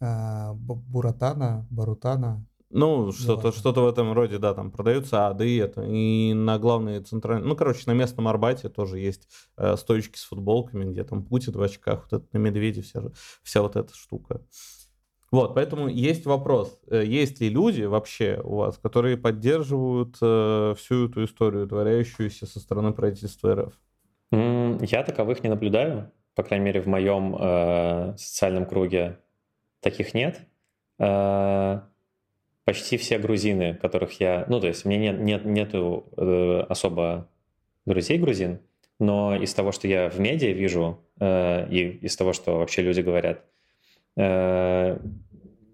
[SPEAKER 2] А, Буратана, Барутана.
[SPEAKER 1] Ну, что-то что в этом роде, да, там продаются ады, это. И на главной центральной, ну, короче, на местном Арбате тоже есть э, стоечки с футболками, где там Путин в очках, вот это на медведе вся, вся вот эта штука. Вот, поэтому есть вопрос, э, есть ли люди вообще у вас, которые поддерживают э, всю эту историю, творяющуюся со стороны правительства РФ?
[SPEAKER 3] Я таковых не наблюдаю, по крайней мере, в моем э, социальном круге таких нет. Э, почти все грузины, которых я... Ну, то есть мне нет, нет, нету э, особо друзей грузин, но из того, что я в медиа вижу, э, и из того, что вообще люди говорят, э,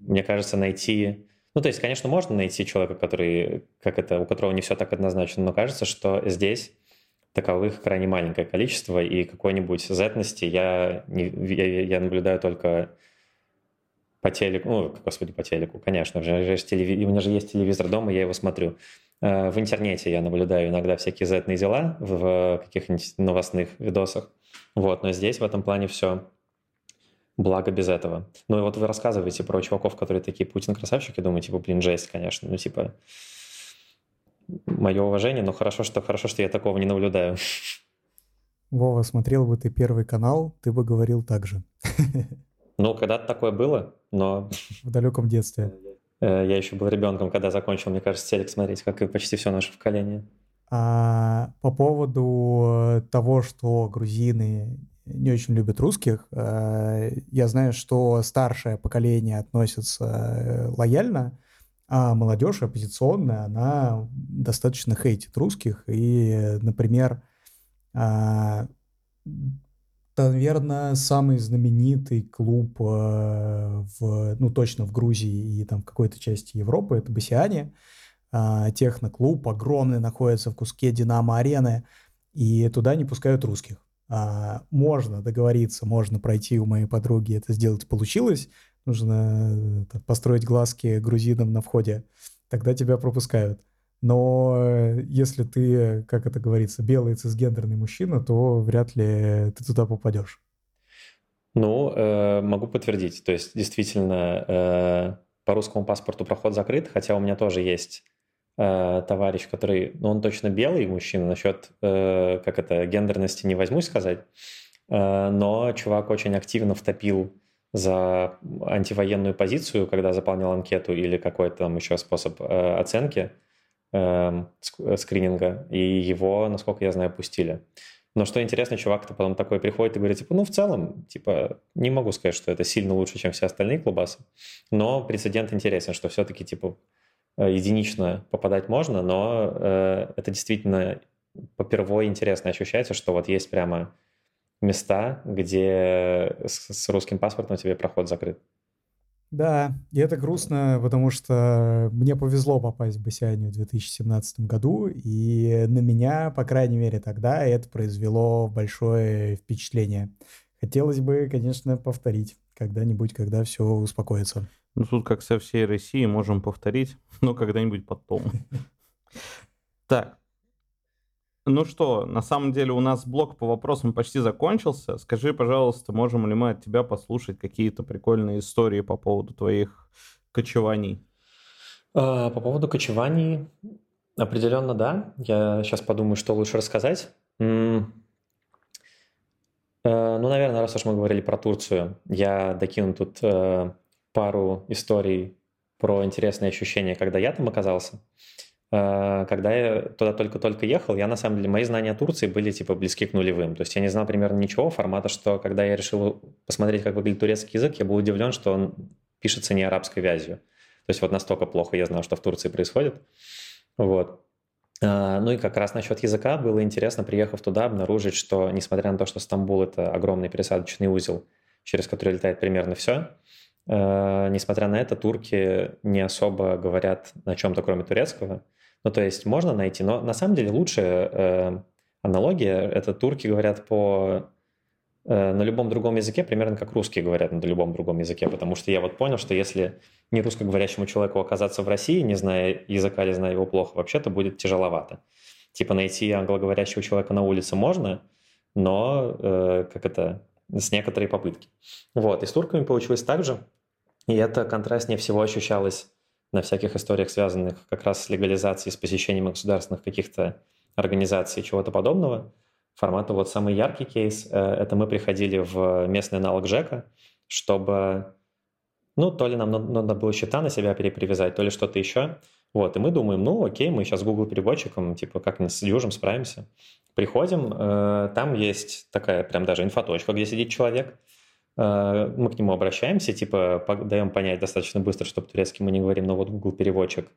[SPEAKER 3] мне кажется, найти... Ну, то есть, конечно, можно найти человека, который, как это, у которого не все так однозначно, но кажется, что здесь таковых крайне маленькое количество, и какой-нибудь зетности я, не, я, я наблюдаю только по телеку, ну, господи, по телеку, конечно, же, у меня же есть телевизор дома, я его смотрю. Э, в интернете я наблюдаю иногда всякие зетные дела в каких-нибудь новостных видосах. Вот, но здесь в этом плане все благо без этого. Ну и вот вы рассказываете про чуваков, которые такие Путин красавчики, думаю, типа, блин, жесть, конечно. Ну, типа, мое уважение, но хорошо, что хорошо, что я такого не наблюдаю.
[SPEAKER 2] Вова, смотрел бы ты первый канал, ты бы говорил так же. *laughs*
[SPEAKER 3] Ну, когда-то такое было, но...
[SPEAKER 2] В далеком детстве.
[SPEAKER 3] Э, я еще был ребенком, когда закончил, мне кажется, телек смотреть, как и почти все наше поколение.
[SPEAKER 2] А по поводу того, что грузины не очень любят русских, э, я знаю, что старшее поколение относится э, лояльно, а молодежь оппозиционная, она достаточно хейтит русских. И, например, а, наверное, самый знаменитый клуб э, в, ну, точно в Грузии и там в какой-то части Европы, это Басиане. Э, техноклуб огромный находится в куске Динамо-арены, и туда не пускают русских. А, можно договориться, можно пройти у моей подруги, это сделать получилось. Нужно э, построить глазки грузинам на входе, тогда тебя пропускают. Но э, если ты, как это говорится, белый цисгендерный мужчина, то вряд ли ты туда попадешь.
[SPEAKER 3] Ну, э, могу подтвердить. То есть, действительно, э, по русскому паспорту проход закрыт, хотя у меня тоже есть э, товарищ, который, ну, он точно белый мужчина, насчет, э, как это, гендерности не возьмусь сказать, но чувак очень активно втопил за антивоенную позицию, когда заполнял анкету или какой-то там еще способ оценки – скрининга, и его, насколько я знаю, пустили. Но что интересно, чувак-то потом такой приходит и говорит, типа, ну, в целом, типа, не могу сказать, что это сильно лучше, чем все остальные клубасы, но прецедент интересен, что все-таки, типа, э, единично попадать можно, но э, это действительно попервой интересно ощущается, что вот есть прямо места, где с, с русским паспортом тебе проход закрыт.
[SPEAKER 2] Да, и это грустно, потому что мне повезло попасть в Басианию в 2017 году, и на меня, по крайней мере, тогда это произвело большое впечатление. Хотелось бы, конечно, повторить когда-нибудь, когда все успокоится.
[SPEAKER 1] Ну, тут, как со всей России, можем повторить, *laughs* но когда-нибудь потом. *laughs* Так, ну что, на самом деле у нас блок по вопросам почти закончился. Скажи, пожалуйста, можем ли мы от тебя послушать какие-то прикольные истории по поводу твоих кочеваний?
[SPEAKER 3] А, по поводу кочеваний определенно да. Я сейчас подумаю, что лучше рассказать. Э, ну, наверное, раз уж мы говорили про Турцию, я докину тут э, пару историй про интересные ощущения, когда я там оказался. Э, когда я туда только-только ехал, я на самом деле, мои знания о Турции были типа близки к нулевым. То есть я не знал примерно ничего формата, что когда я решил посмотреть, как выглядит турецкий язык, я был удивлен, что он пишется не арабской вязью. То есть вот настолько плохо я знал, что в Турции происходит. Вот. Э, ну и как раз насчет языка было интересно, приехав туда, обнаружить, что несмотря на то, что Стамбул — это огромный пересадочный узел, через который летает примерно все, э, несмотря на это, турки не особо говорят на чем-то, кроме турецкого. Ну, то есть можно найти, но на самом деле лучшая э, аналогия — это турки говорят по э, на любом другом языке, примерно как русские говорят на любом другом языке, потому что я вот понял, что если не русскоговорящему человеку оказаться в России, не зная языка или зная его плохо, вообще-то будет тяжеловато. Типа найти англоговорящего человека на улице можно, но э, как это с некоторой попытки. Вот, и с турками получилось так же, и это контрастнее всего ощущалось на всяких историях, связанных как раз с легализацией, с посещением государственных каких-то организаций, чего-то подобного. Формата вот самый яркий кейс э, — это мы приходили в местный аналог ЖЭКа, чтобы, ну, то ли нам надо было счета на себя перепривязать, то ли что-то еще. Вот, и мы думаем, ну, окей, мы сейчас Google переводчиком, типа, как-нибудь с Южем справимся. Приходим, э, там есть такая прям даже инфоточка, где сидит человек, мы к нему обращаемся, типа даем понять достаточно быстро, чтобы турецкий мы не говорим, но вот Google переводчик,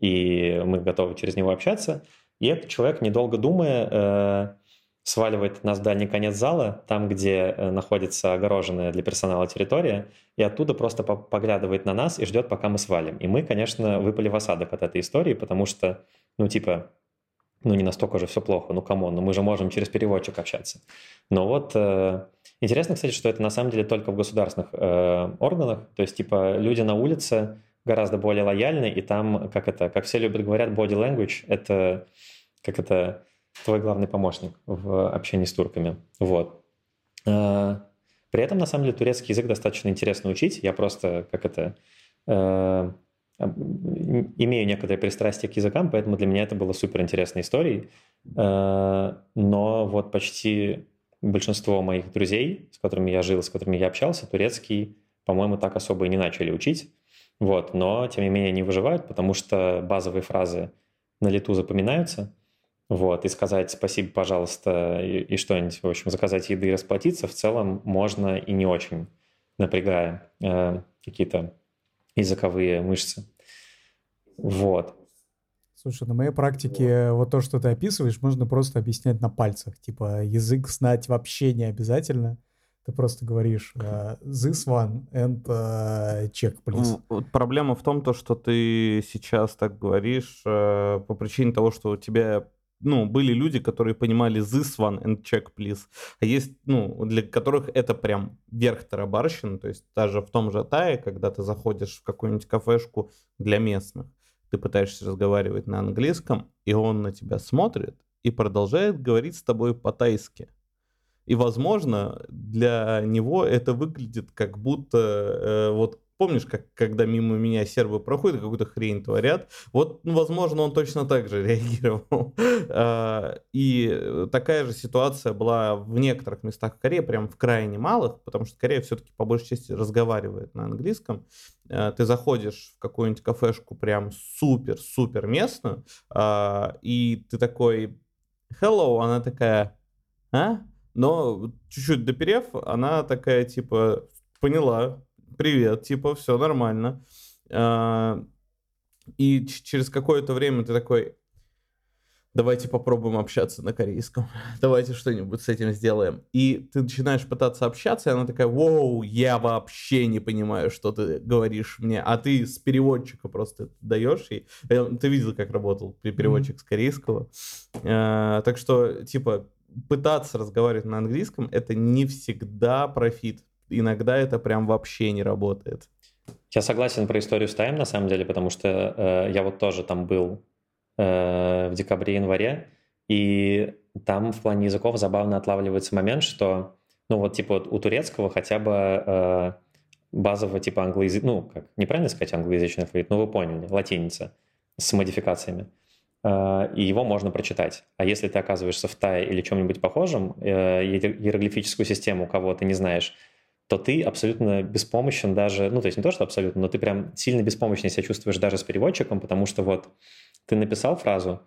[SPEAKER 3] и мы готовы через него общаться. И этот человек, недолго думая, э, сваливает нас в дальний конец зала, там, где э, находится огороженная для персонала территория, и оттуда просто поглядывает на нас и ждет, пока мы свалим. И мы, конечно, выпали в осадок от этой истории, потому что, ну, типа, ну, не настолько же все плохо, ну, come on, ну, мы же можем через переводчик общаться. Но вот Интересно, кстати, что это на самом деле только в государственных э, органах. То есть, типа, люди на улице гораздо более лояльны, и там, как это, как все любят говорят, body language — это, как это, твой главный помощник в общении с турками. Вот. Э, при этом, на самом деле, турецкий язык достаточно интересно учить. Я просто, как это, э, имею некоторое пристрастие к языкам, поэтому для меня это было супер интересной историей. Э, но вот почти большинство моих друзей, с которыми я жил, с которыми я общался, турецкий, по-моему, так особо и не начали учить. Вот, но, тем не менее, они выживают, потому что базовые фразы на лету запоминаются. Вот, и сказать спасибо, пожалуйста, и, и что-нибудь, в общем, заказать еды и расплатиться в целом можно и не очень, напрягая э, какие-то языковые мышцы. Вот.
[SPEAKER 2] Слушай, на моей практике вот то, что ты описываешь, можно просто объяснять на пальцах. Типа язык знать вообще не обязательно. Ты просто говоришь uh, this one and uh, check, please.
[SPEAKER 1] Вот проблема в том, то, что ты сейчас так говоришь uh, по причине того, что у тебя ну, были люди, которые понимали this one and check, please. А есть, ну, для которых это прям верх тарабарщины. То есть даже в том же Тае, когда ты заходишь в какую-нибудь кафешку для местных, ты пытаешься разговаривать на английском, и он на тебя смотрит и продолжает говорить с тобой по-тайски. И, возможно, для него это выглядит как будто э, вот Помнишь, как когда мимо меня сербы проходят, какую-то хрень творят? Вот, ну, возможно, он точно так же *laughs* реагировал. А, и такая же ситуация была в некоторых местах Кореи, прям в крайне малых, потому что Корея все-таки по большей части разговаривает на английском. А, ты заходишь в какую-нибудь кафешку прям супер-супер местную, а, и ты такой hello, она такая, а? Но чуть-чуть доперев, она такая типа поняла, привет, типа, все нормально. А, и через какое-то время ты такой, давайте попробуем общаться на корейском, *laughs* давайте что-нибудь с этим сделаем. И ты начинаешь пытаться общаться, и она такая, воу, я вообще не понимаю, что ты говоришь мне, а ты с переводчика просто даешь, и ты видел, как работал переводчик mm-hmm. с корейского. А, так что, типа, пытаться разговаривать на английском, это не всегда профит, иногда это прям вообще не работает.
[SPEAKER 3] Я согласен про историю с Тайм, на самом деле, потому что э, я вот тоже там был э, в декабре-январе, и там в плане языков забавно отлавливается момент, что, ну вот типа вот у турецкого хотя бы э, базового типа англоязычного, ну как, неправильно сказать англоязычный алфавит, ну вы поняли, латиница с модификациями. Э, и его можно прочитать. А если ты оказываешься в Тае или чем-нибудь похожем, э, иероглифическую систему кого ты не знаешь, то ты абсолютно беспомощен даже, ну, то есть не то, что абсолютно, но ты прям сильно беспомощно себя чувствуешь даже с переводчиком, потому что вот ты написал фразу,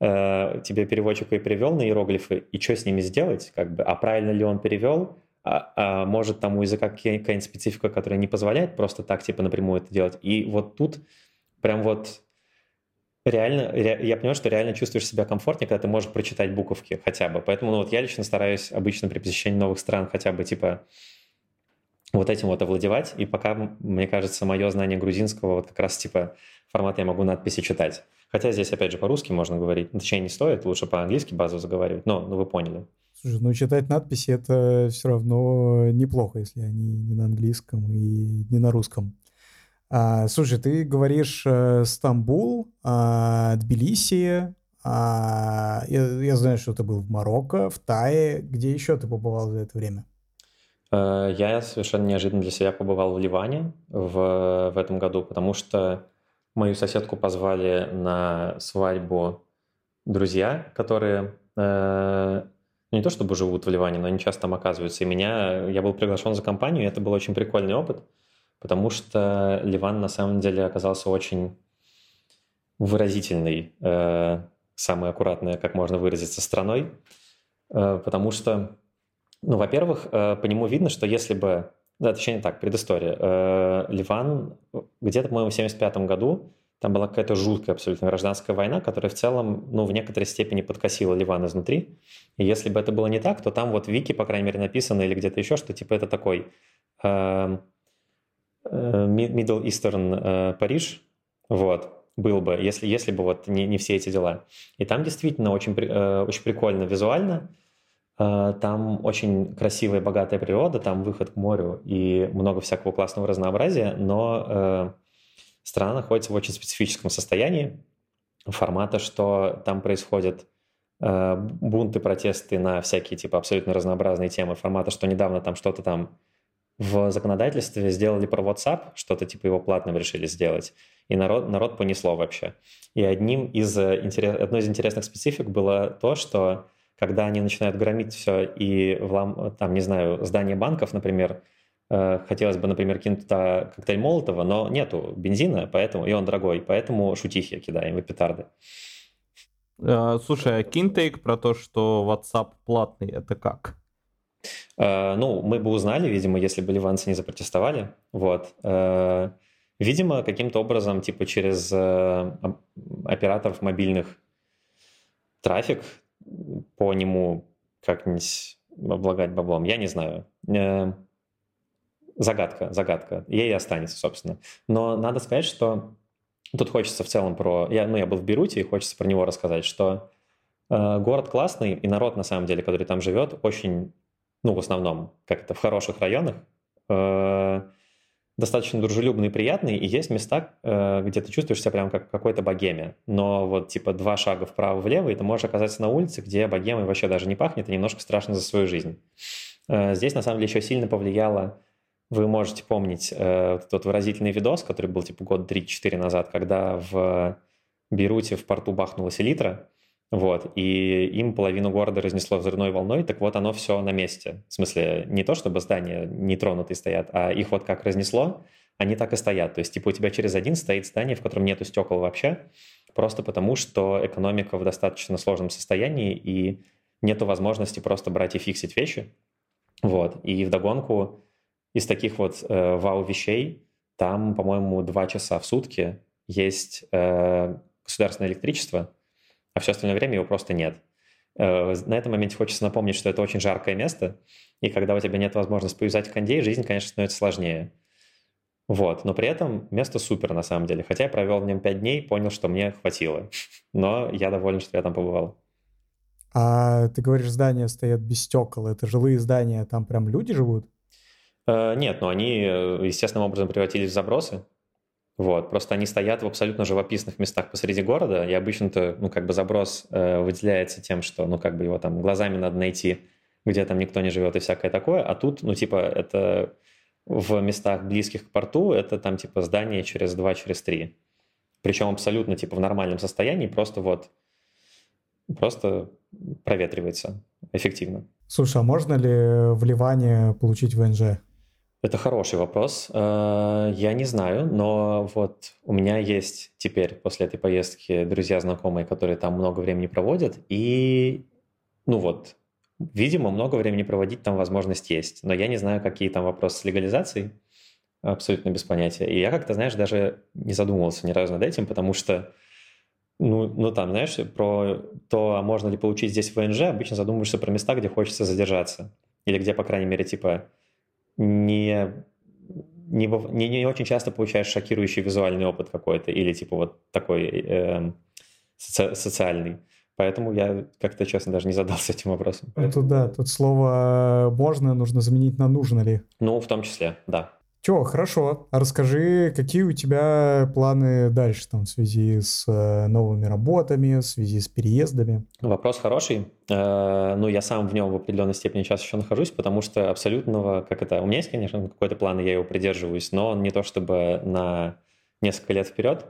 [SPEAKER 3] э, тебе переводчик и перевел на иероглифы, и что с ними сделать, как бы, а правильно ли он перевел, а, а может там у языка какая-нибудь специфика, которая не позволяет просто так, типа, напрямую это делать. И вот тут прям вот реально, ре, я понимаю, что реально чувствуешь себя комфортнее, когда ты можешь прочитать буковки хотя бы. Поэтому ну, вот я лично стараюсь обычно при посещении новых стран хотя бы, типа, вот этим вот овладевать, и пока, мне кажется, мое знание грузинского вот как раз типа формат я могу надписи читать. Хотя здесь, опять же, по-русски можно говорить. Точнее, не стоит, лучше по-английски базу заговаривать. Но, ну, вы поняли.
[SPEAKER 2] Слушай, ну читать надписи это все равно неплохо, если они не на английском и не на русском. А, слушай, ты говоришь э, Стамбул, а, Тбилиси, а, я, я знаю, что ты был в Марокко, в Тае. Где еще ты побывал за это время?
[SPEAKER 3] Э, я совершенно неожиданно для себя побывал в Ливане в, в этом году, потому что мою соседку позвали на свадьбу друзья, которые э, ну, не то чтобы живут в Ливане, но они часто там оказываются. И меня, я был приглашен за компанию, и это был очень прикольный опыт, потому что Ливан на самом деле оказался очень выразительный, э, самой аккуратной, как можно выразиться, страной, э, потому что, ну, во-первых, э, по нему видно, что если бы да, точнее так, предыстория. Э, Ливан где-то, по-моему, в 75 году там была какая-то жуткая абсолютно гражданская война, которая в целом, ну, в некоторой степени подкосила Ливан изнутри. И если бы это было не так, то там вот Вики, по крайней мере, написано или где-то еще, что типа это такой э, э, Middle Eastern э, Париж, вот, был бы, если, если бы вот не, не все эти дела. И там действительно очень, э, очень прикольно визуально, там очень красивая, богатая природа, там выход к морю и много всякого классного разнообразия, но э, страна находится в очень специфическом состоянии формата, что там происходят э, бунты, протесты на всякие типа абсолютно разнообразные темы формата, что недавно там что-то там в законодательстве сделали про WhatsApp, что-то типа его платным решили сделать, и народ, народ понесло вообще. И одним из, интерес, одной из интересных специфик было то, что когда они начинают громить все и влам, там, не знаю, здание банков, например, Э, хотелось бы, например, кинуть туда коктейль Молотова, но нету бензина, поэтому и он дорогой, поэтому шутихи кидаем и петарды.
[SPEAKER 1] Э, слушай, а кинтейк про то, что WhatsApp платный, это как?
[SPEAKER 3] Э, ну, мы бы узнали, видимо, если бы ливанцы не запротестовали. Вот. Видимо, каким-то образом, типа через операторов мобильных трафик по нему как-нибудь облагать баблом, я не знаю. Загадка, загадка. Ей останется, собственно. Но надо сказать, что тут хочется в целом про... Я, ну, я был в Беруте, и хочется про него рассказать, что э, город классный, и народ, на самом деле, который там живет, очень, ну, в основном, как это, в хороших районах, э, достаточно дружелюбный и приятный, и есть места, э, где ты чувствуешь себя прям как какой-то богеме. Но вот типа два шага вправо-влево, и ты можешь оказаться на улице, где богемой вообще даже не пахнет, и немножко страшно за свою жизнь. Э, здесь, на самом деле, еще сильно повлияло вы можете помнить э, тот выразительный видос, который был типа год 3-4 назад, когда в Бейруте в порту бахнула селитра, вот, и им половину города разнесло взрывной волной, так вот оно все на месте. В смысле, не то, чтобы здания нетронутые стоят, а их вот как разнесло, они так и стоят. То есть, типа, у тебя через один стоит здание, в котором нету стекол вообще, просто потому что экономика в достаточно сложном состоянии, и нету возможности просто брать и фиксить вещи. Вот. И вдогонку из таких вот э, вау-вещей там, по-моему, два часа в сутки есть э, государственное электричество, а все остальное время его просто нет. Э, на этом моменте хочется напомнить, что это очень жаркое место, и когда у тебя нет возможности повязать кондей, жизнь, конечно, становится сложнее. Вот, но при этом место супер на самом деле. Хотя я провел в нем пять дней, понял, что мне хватило. *laughs* Но я доволен, что я там побывал.
[SPEAKER 2] А ты говоришь, здания стоят без стекол. Это жилые здания, там прям люди живут?
[SPEAKER 3] Э, нет, но они э, естественным образом превратились в забросы. Вот, просто они стоят в абсолютно живописных местах посреди города, и обычно-то, ну, как бы заброс э, выделяется тем, что, ну, как бы его там глазами надо найти, где там никто не живет и всякое такое, а тут, ну, типа, это в местах близких к порту, это там, типа, здание через два, через три. Причем абсолютно, типа, в нормальном состоянии, просто вот, просто проветривается эффективно.
[SPEAKER 2] Слушай, а можно ли в Ливане получить ВНЖ?
[SPEAKER 3] Это хороший вопрос. Э, я не знаю, но вот у меня есть теперь после этой поездки друзья, знакомые, которые там много времени проводят, и, ну вот, видимо, много времени проводить там возможность есть, но я не знаю, какие там вопросы с легализацией, абсолютно без понятия. И я как-то, знаешь, даже не задумывался ни разу над этим, потому что, ну, ну там, знаешь, про то, а можно ли получить здесь ВНЖ, обычно задумываешься про места, где хочется задержаться, или где, по крайней мере, типа не, не, не, не очень часто получаешь шокирующий визуальный опыт какой-то или типа вот такой э, соци, социальный. Поэтому я как-то, честно, даже не задался этим вопросом.
[SPEAKER 2] Это да, тут слово «можно» нужно заменить на «нужно ли».
[SPEAKER 3] Ну, в том числе, да.
[SPEAKER 2] Че, хорошо. А расскажи, какие у тебя планы дальше там в связи с э, новыми работами, в связи с переездами?
[SPEAKER 3] Вопрос хороший. Э, ну, я сам в нем в определенной степени сейчас еще нахожусь, потому что абсолютного, как это, у меня есть, конечно, какой-то план, и я его придерживаюсь, но он не то чтобы на несколько лет вперед.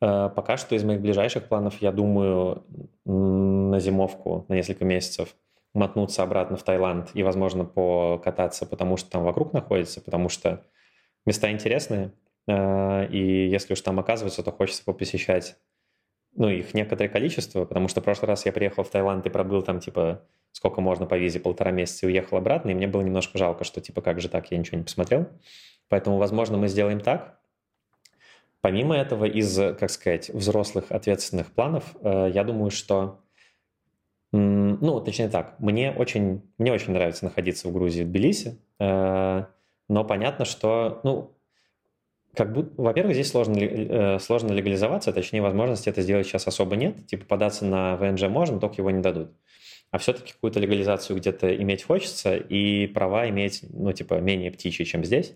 [SPEAKER 3] Э, пока что из моих ближайших планов, я думаю, на зимовку, на несколько месяцев мотнуться обратно в Таиланд и, возможно, покататься, потому что там вокруг находится, потому что места интересные, э, и если уж там оказывается, то хочется посещать. Ну, их некоторое количество, потому что в прошлый раз я приехал в Таиланд и пробыл там, типа, сколько можно по визе, полтора месяца, и уехал обратно, и мне было немножко жалко, что, типа, как же так, я ничего не посмотрел. Поэтому, возможно, мы сделаем так. Помимо этого, из, как сказать, взрослых ответственных планов, э, я думаю, что ну, точнее так, мне очень, мне очень нравится находиться в Грузии, в Тбилиси. Э, но понятно, что, ну, как будто, во-первых, здесь сложно, э, сложно легализоваться, точнее, возможности это сделать сейчас особо нет. Типа податься на ВНЖ можно, только его не дадут. А все-таки какую-то легализацию где-то иметь хочется, и права иметь, ну, типа, менее птичьи, чем здесь.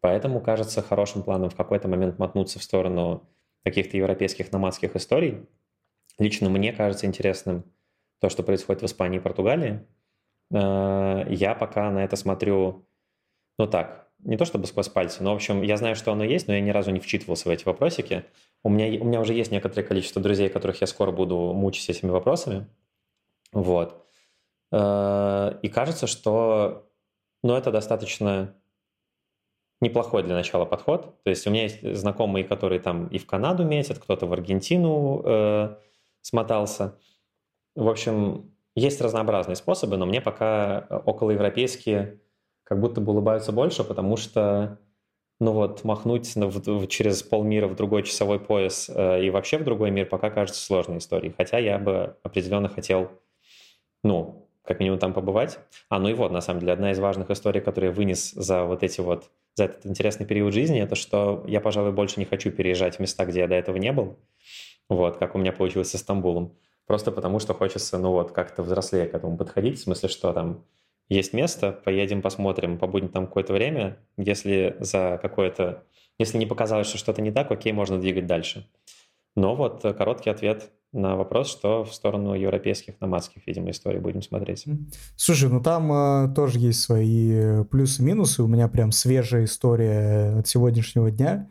[SPEAKER 3] Поэтому кажется хорошим планом в какой-то момент мотнуться в сторону каких-то европейских номадских историй. Лично мне кажется интересным то, что происходит в Испании и Португалии. Э, я пока на это смотрю ну так, не то чтобы сквозь пальцы, но, в общем, я знаю, что оно есть, но я ни разу не вчитывался в эти вопросики. У меня, у меня уже есть некоторое количество друзей, которых я скоро буду мучить этими вопросами. Вот. Э, и кажется, что ну, это достаточно неплохой для начала подход. То есть у меня есть знакомые, которые там и в Канаду метят, кто-то в Аргентину э, смотался. В общем, есть разнообразные способы, но мне пока околоевропейские как будто бы улыбаются больше, потому что, ну вот, махнуть в, в, через полмира в другой часовой пояс э, и вообще в другой мир пока кажется сложной историей. Хотя я бы определенно хотел, ну, как минимум там побывать. А, ну и вот, на самом деле, одна из важных историй, которую я вынес за вот эти вот, за этот интересный период жизни, это что я, пожалуй, больше не хочу переезжать в места, где я до этого не был. Вот, как у меня получилось с Стамбулом. Просто потому, что хочется, ну вот, как-то взрослее к этому подходить, в смысле, что там есть место, поедем посмотрим, побудем там какое-то время. Если за какое-то... Если не показалось, что что-то не так, окей, можно двигать дальше. Но вот короткий ответ на вопрос, что в сторону европейских номадских, видимо, историй будем смотреть.
[SPEAKER 2] Слушай, ну там э, тоже есть свои плюсы-минусы. У меня прям свежая история от сегодняшнего дня.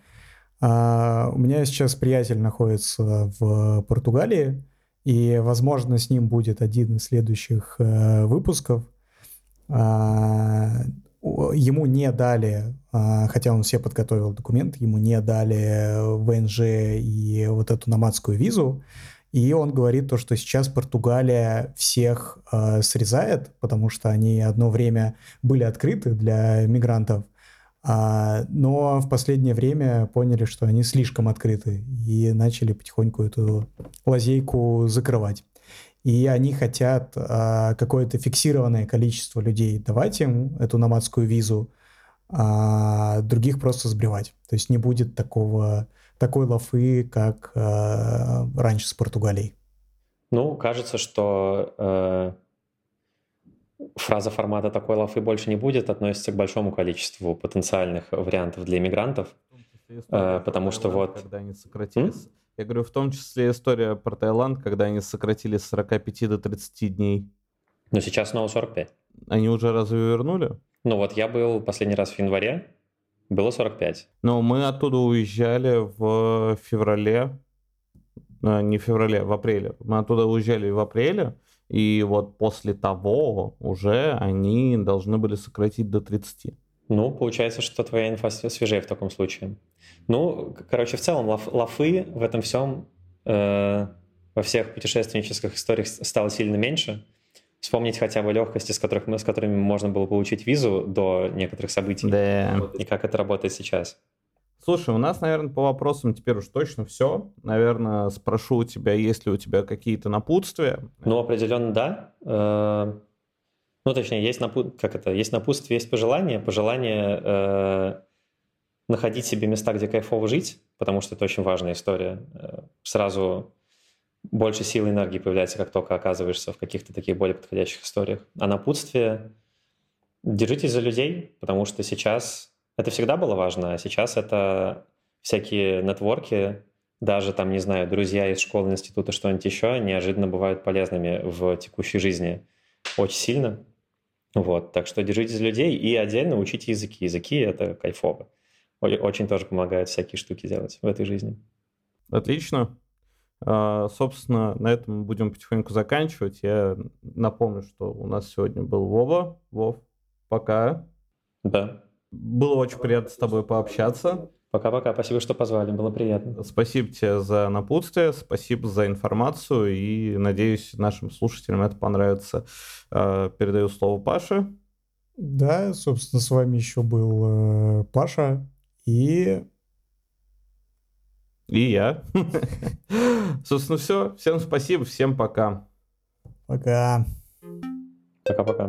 [SPEAKER 2] А, у меня сейчас приятель находится в Португалии, и, возможно, с ним будет один из следующих э, выпусков. А, ему не дали, а, хотя он все подготовил документы, ему не дали ВНЖ и вот эту номадскую визу. И он говорит то, что сейчас Португалия всех э, срезает, потому что они одно время были открыты для мигрантов, а, но в последнее время поняли, что они слишком открыты и начали потихоньку эту лазейку закрывать и они хотят а, какое-то фиксированное количество людей давать им эту номадскую визу, а других просто сбривать. То есть не будет такого, такой лафы, как а, раньше с Португалией.
[SPEAKER 3] Ну, кажется, что э, фраза формата «такой лафы больше не будет» относится к большому количеству потенциальных вариантов для иммигрантов, э, потому что вот...
[SPEAKER 1] Когда они сократились... М? Я говорю, в том числе история про Таиланд, когда они сократили с 45 до 30 дней.
[SPEAKER 3] Но сейчас снова 45.
[SPEAKER 1] Они уже разве вернули?
[SPEAKER 3] Ну вот я был последний раз в январе, было 45.
[SPEAKER 1] Но мы оттуда уезжали в феврале, а, не в феврале, в апреле. Мы оттуда уезжали в апреле, и вот после того уже они должны были сократить до 30.
[SPEAKER 3] Ну, получается, что твоя инфа свежее в таком случае. Ну, короче, в целом лаф, лафы в этом всем, э, во всех путешественнических историях стало сильно меньше. Вспомнить хотя бы легкости, с, которых мы, с которыми можно было получить визу до некоторых событий.
[SPEAKER 1] Да.
[SPEAKER 3] И как это работает сейчас.
[SPEAKER 1] Слушай, у нас, наверное, по вопросам теперь уж точно все. Наверное, спрошу у тебя, есть ли у тебя какие-то напутствия.
[SPEAKER 3] Ну, определенно да. Э, Ну, точнее, есть, напу... как это? есть напутствие, есть пожелание. Пожелание э, находить себе места, где кайфово жить, потому что это очень важная история. Э, сразу больше силы и энергии появляется, как только оказываешься в каких-то таких более подходящих историях. А напутствие — держитесь за людей, потому что сейчас это всегда было важно, а сейчас это всякие нетворки, даже там, не знаю, друзья из школы, института, что-нибудь еще, неожиданно бывают полезными в текущей жизни очень сильно. Вот, так что держитесь за людей и отдельно учите языки. Языки — это кайфово. Очень тоже помогает всякие штуки делать в этой жизни.
[SPEAKER 1] Отлично. А, собственно, на этом мы будем потихоньку заканчивать. Я напомню, что у нас сегодня был Вова. Вов, пока.
[SPEAKER 3] Да.
[SPEAKER 1] Было очень приятно с тобой пообщаться.
[SPEAKER 3] Пока-пока. Спасибо, что позвали. Было приятно.
[SPEAKER 1] Спасибо тебе за напутствие, спасибо за информацию и надеюсь, нашим слушателям это понравится. А, передаю слово Паше.
[SPEAKER 2] Да, собственно, с вами еще был э, Паша и...
[SPEAKER 1] И я. *laughs* Собственно, все. Всем спасибо, всем пока.
[SPEAKER 2] Пока.
[SPEAKER 3] Пока-пока.